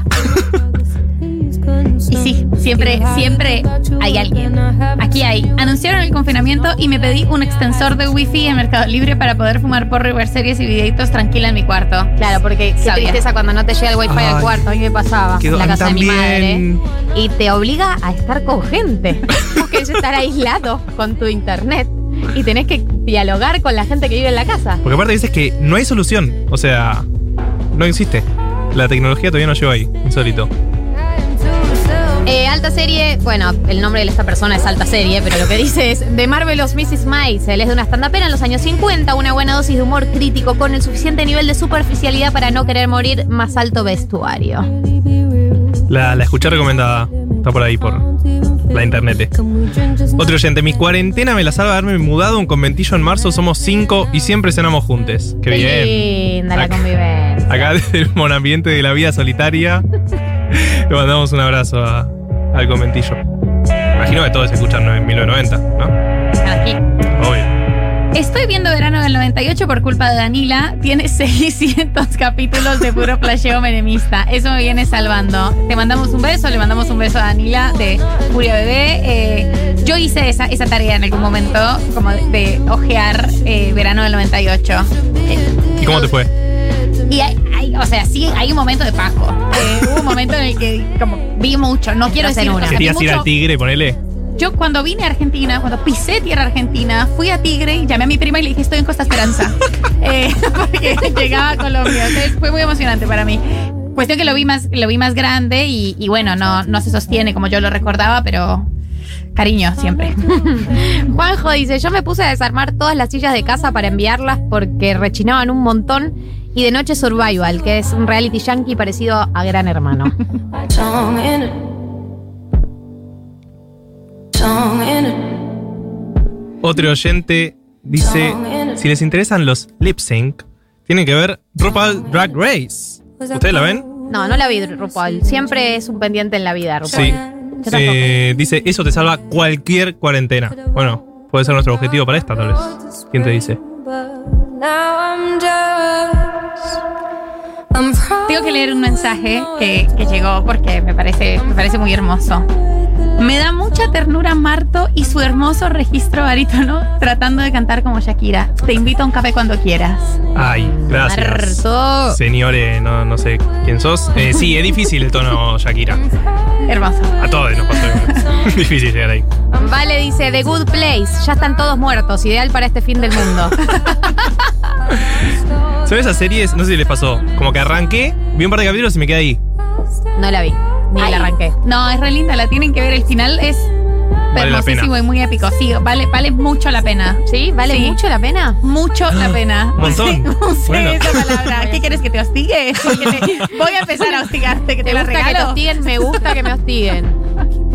Y sí, siempre, siempre hay alguien. Aquí hay. Anunciaron el confinamiento y me pedí un extensor de wifi en Mercado Libre para poder fumar porro y ver series y videitos tranquila en mi cuarto. Claro, porque qué Sabía. tristeza cuando no te llega el wifi al Ay. cuarto. A mí me pasaba Quedó- en la casa de mi madre. Y te obliga a estar con gente. Vos querés estar aislado con tu internet. Y tenés que dialogar con la gente que vive en la casa. Porque aparte dices que no hay solución. O sea, no existe. La tecnología todavía no llegó ahí. Insólito. Eh, alta serie, bueno, el nombre de esta persona es alta serie, pero lo que dice es The Marvelous Mrs. Maisel. Es de una stand-upera en los años 50, una buena dosis de humor crítico con el suficiente nivel de superficialidad para no querer morir, más alto vestuario. La, la escuché recomendada. Está por ahí, por la internet. Otro oyente. Mi cuarentena me la salva de haberme mudado a un conventillo en marzo. Somos cinco y siempre cenamos juntos. Qué bien. linda la Acá- convivencia. Acá desde el monambiente de la vida solitaria. Le mandamos un abrazo a- al conventillo. Imagino que todos escuchan en 1990, ¿no? Aquí. Obvio. Estoy viendo Verano del 98 por culpa de Danila. Tiene 600 capítulos de puro flasheo menemista. Eso me viene salvando. Te mandamos un beso, le mandamos un beso a Danila de Furia Bebé. Eh, yo hice esa, esa tarea en algún momento, como de, de ojear eh, Verano del 98. ¿Y cómo te fue? Y hay, hay- o sea, sí, hay un momento de pajo. Eh, hubo un momento en el que como vi mucho. No quiero decir una. o sea, vi ¿Querías ir mucho- al tigre y ponele? yo cuando vine a Argentina, cuando pisé tierra argentina, fui a Tigre y llamé a mi prima y le dije, estoy en Costa Esperanza. Eh, porque llegaba a Colombia. Entonces fue muy emocionante para mí. Cuestión que lo vi más, lo vi más grande y, y bueno, no, no se sostiene como yo lo recordaba, pero cariño siempre. Juanjo dice, yo me puse a desarmar todas las sillas de casa para enviarlas porque rechinaban un montón. Y de noche Survival, que es un reality yankee parecido a Gran Hermano. Otro oyente dice: Si les interesan los lip sync, tienen que ver RuPaul Drag Race. ¿Ustedes la ven? No, no la vi, RuPaul. Siempre es un pendiente en la vida, RuPaul. Sí. Eh, dice: Eso te salva cualquier cuarentena. Bueno, puede ser nuestro objetivo para esta, tal vez. ¿Quién te dice? Tengo que leer un mensaje que, que llegó porque me parece, me parece muy hermoso. Me da mucha ternura Marto y su hermoso registro barítono tratando de cantar como Shakira. Te invito a un café cuando quieras. Ay, gracias. Marto. Señores, no, no sé quién sos. Eh, sí, es difícil el tono Shakira. Hermoso. A todos nos pasó. difícil llegar ahí. Vale dice, The Good Place, ya están todos muertos, ideal para este fin del mundo. ¿Sabes esas series? No sé si les pasó. Como que arranqué, vi un par de capítulos y me quedé ahí. No la vi, ni Ay, la arranqué. No, es re linda, la tienen que ver. El final es Vale la hermosísimo pena. y muy épico. Sí, vale, vale mucho la pena. ¿Sí? ¿Vale Sí. mucho la pena? Mucho la pena. Un montón. Sí, Bueno. esa palabra. ¿Qué quieres que te hostigue? Te- voy a empezar a hostigarte, que te, ¿Te la gusta que te regalo. hostiguen? Me gusta que me hostiguen.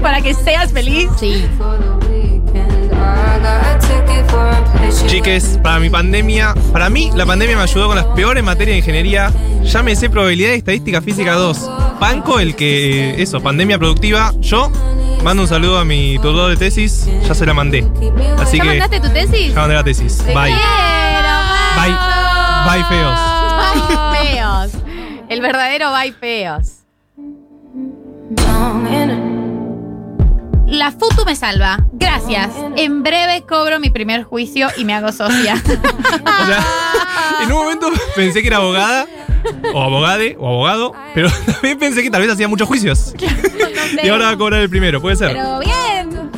Para que seas feliz. Sí. Chiques, para mi pandemia, para mí la pandemia me ayudó con las peores materias de ingeniería. Llámese probabilidad y estadística física 2. Banco el que, eso, pandemia productiva. Yo mando un saludo a mi tutor de tesis, ya se la mandé. Así ¿Ya que mandaste tu tesis? ya mandé la tesis. Te Bye. quiero, Bye. Bye feos. Bye feos. El verdadero bye feos. La FUTU me salva. Gracias. En breve cobro mi primer juicio y me hago socia. O sea, en un momento pensé que era abogada, o abogade, o abogado, pero también pensé que tal vez hacía muchos juicios. Y ahora va a cobrar el primero, puede ser. Pero bien.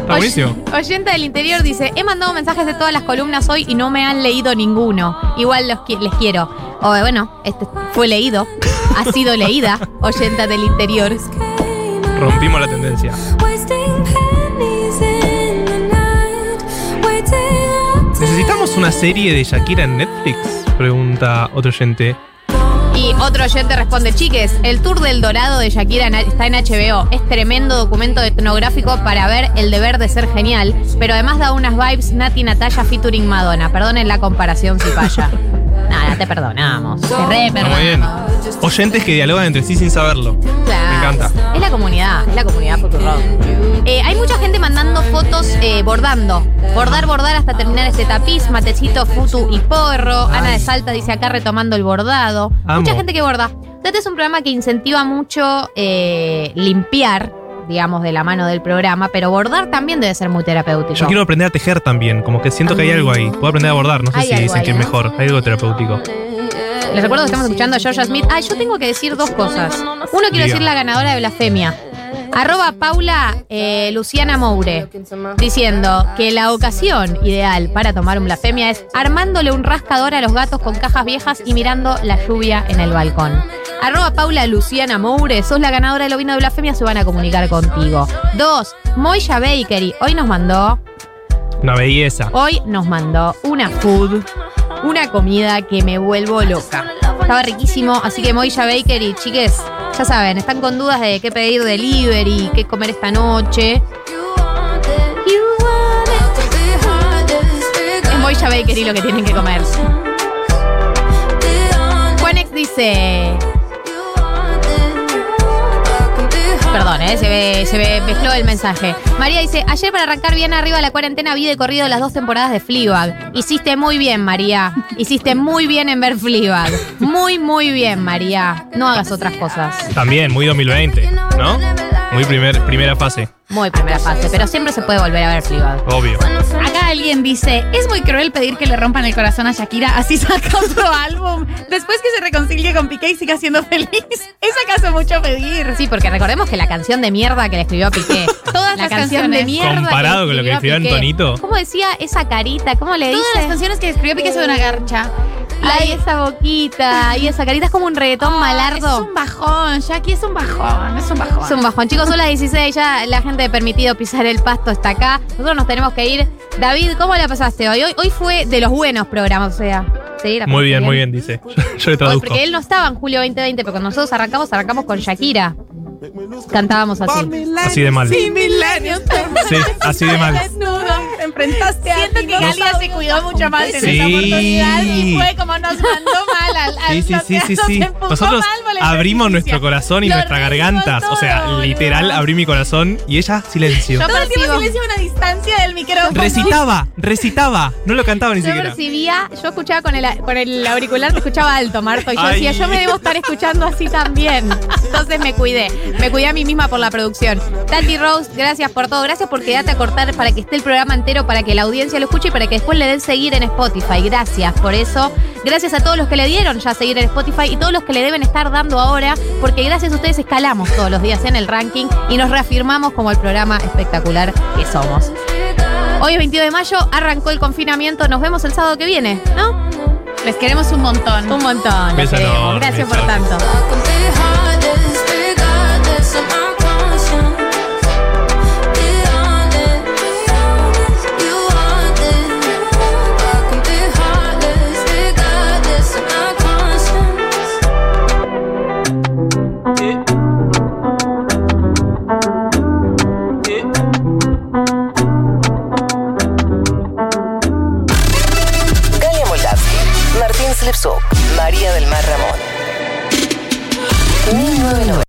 Está buenísimo. Oyente del interior dice, he mandado mensajes de todas las columnas hoy y no me han leído ninguno. Igual los qui- les quiero. O bueno, este fue leído. Ha sido leída, oyenta del interior. Rompimos la tendencia. ¿Necesitamos una serie de Shakira en Netflix? Pregunta otro oyente. Y otro oyente responde, chiques, el tour del Dorado de Shakira está en HBO. Es tremendo documento etnográfico para ver el deber de ser genial, pero además da unas vibes Nati Natalia featuring Madonna. Perdonen la comparación, Cipaya. Nada, te perdonamos. Te re muy bien. perdonamos. Oyentes que dialogan entre sí sin saberlo. Claro. Me encanta. Es la comunidad, es la comunidad Futurock. Eh, hay mucha gente mandando fotos eh, bordando. Bordar, bordar hasta terminar este tapiz. Matecito, futu y porro. Ana de Salta dice acá retomando el bordado. Amo. Mucha gente que borda. Este es un programa que incentiva mucho eh, limpiar, digamos, de la mano del programa, pero bordar también debe ser muy terapéutico. Yo quiero aprender a tejer también, como que siento que hay algo ahí. Puedo aprender a bordar, no sé Hay si dicen ahí, que es ¿no? mejor. Hay algo terapéutico. Les recuerdo que estamos escuchando a Georgia Smith. Ah, yo tengo que decir dos cosas. Uno, quiero Diga. decir la ganadora de blasfemia. Arroba Paula eh, Luciana Moure diciendo que la ocasión ideal para tomar un blasfemia es armándole un rascador a los gatos con cajas viejas y mirando la lluvia en el balcón. Arroba Paula Luciana Moure, sos la ganadora del ovino de blasfemia, se van a comunicar contigo. Dos, Moya Bakery, hoy nos mandó Una belleza. Hoy nos mandó una food, una comida que me vuelvo loca. Estaba riquísimo, así que Moya Bakery, chiques, ya saben, están con dudas de qué pedir delivery, qué comer esta noche. Es Moya Bakery lo que tienen que comer. Juanex dice. Perdón, eh, se, ve, se mezcló el mensaje. María dice, ayer para arrancar bien arriba la cuarentena vi de corrido las dos temporadas de Fleabag. Hiciste muy bien, María. Hiciste muy bien en ver Fleabag. Muy, muy bien, María. No hagas otras cosas. También, muy 2020, ¿no? Muy primer, primera fase, Muy primera fase, pero siempre se puede volver a ver Fleabag. obvio. Acá alguien dice, es muy cruel pedir que le rompan el corazón a Shakira, así saca otro álbum. Después que se reconcilie con Piqué y siga siendo feliz. ¿Es acaso mucho pedir? Sí, porque recordemos que la canción de mierda que le escribió a Piqué. Todas la las canción de canciones. mierda. Comparado con lo que le escribió. Antonito. ¿Cómo decía esa carita? ¿Cómo le dice? Todas las canciones que escribió Piqué son una garcha. Ay, esa boquita, y esa carita es como un reggaetón malardo. Es un bajón, Jackie es un bajón, es un bajón. Es un bajón. Chicos, son las 16, ya la gente de permitido pisar el pasto está acá. Nosotros nos tenemos que ir. David, ¿cómo la pasaste hoy? Hoy, hoy fue de los buenos programas, o sea. ¿sí? ¿La Muy bien, muy bien, dice. Yo, yo le Hoy, traduzco. porque él no estaba en julio 2020, pero cuando nosotros arrancamos, arrancamos con Shakira. Cantábamos así. Así de mal. Sí, milenios. Sí, así de mal. Desnudo, te enfrentaste Siento que Galia se cuidó mucho más en Sí. esa oportunidad y fue como nos mandó mal al, al Sí, sí, sí, sí, Nosotros abrimos nuestro corazón y nuestras gargantas. O sea, literal, abrí mi corazón y ella, silencio. Todo el tiempo silencio a una distancia del micrófono. Recitaba, recitaba. No lo cantaba ni Yo siquiera. percibía, yo escuchaba con el, con el auricular, te escuchaba alto, Marto. Y yo Ay. decía, yo me debo estar escuchando así también. Entonces me cuidé. Me cuidé a mí misma por la producción. Tati Rose, gracias por todo. Gracias por quedarte a cortar para que esté el programa entero, para que la audiencia lo escuche y para que después le den seguir en Spotify. Gracias por eso. Gracias a todos los que le dieron ya seguir en Spotify y todos los que le deben estar dando ahora, porque gracias a ustedes escalamos todos los días en el ranking y nos reafirmamos como el programa espectacular que somos. Hoy es 22 de mayo, arrancó el confinamiento. Nos vemos el sábado que viene, ¿no? Les queremos un montón. Un montón. Los queremos. Gracias por tanto. María del Mar Ramón.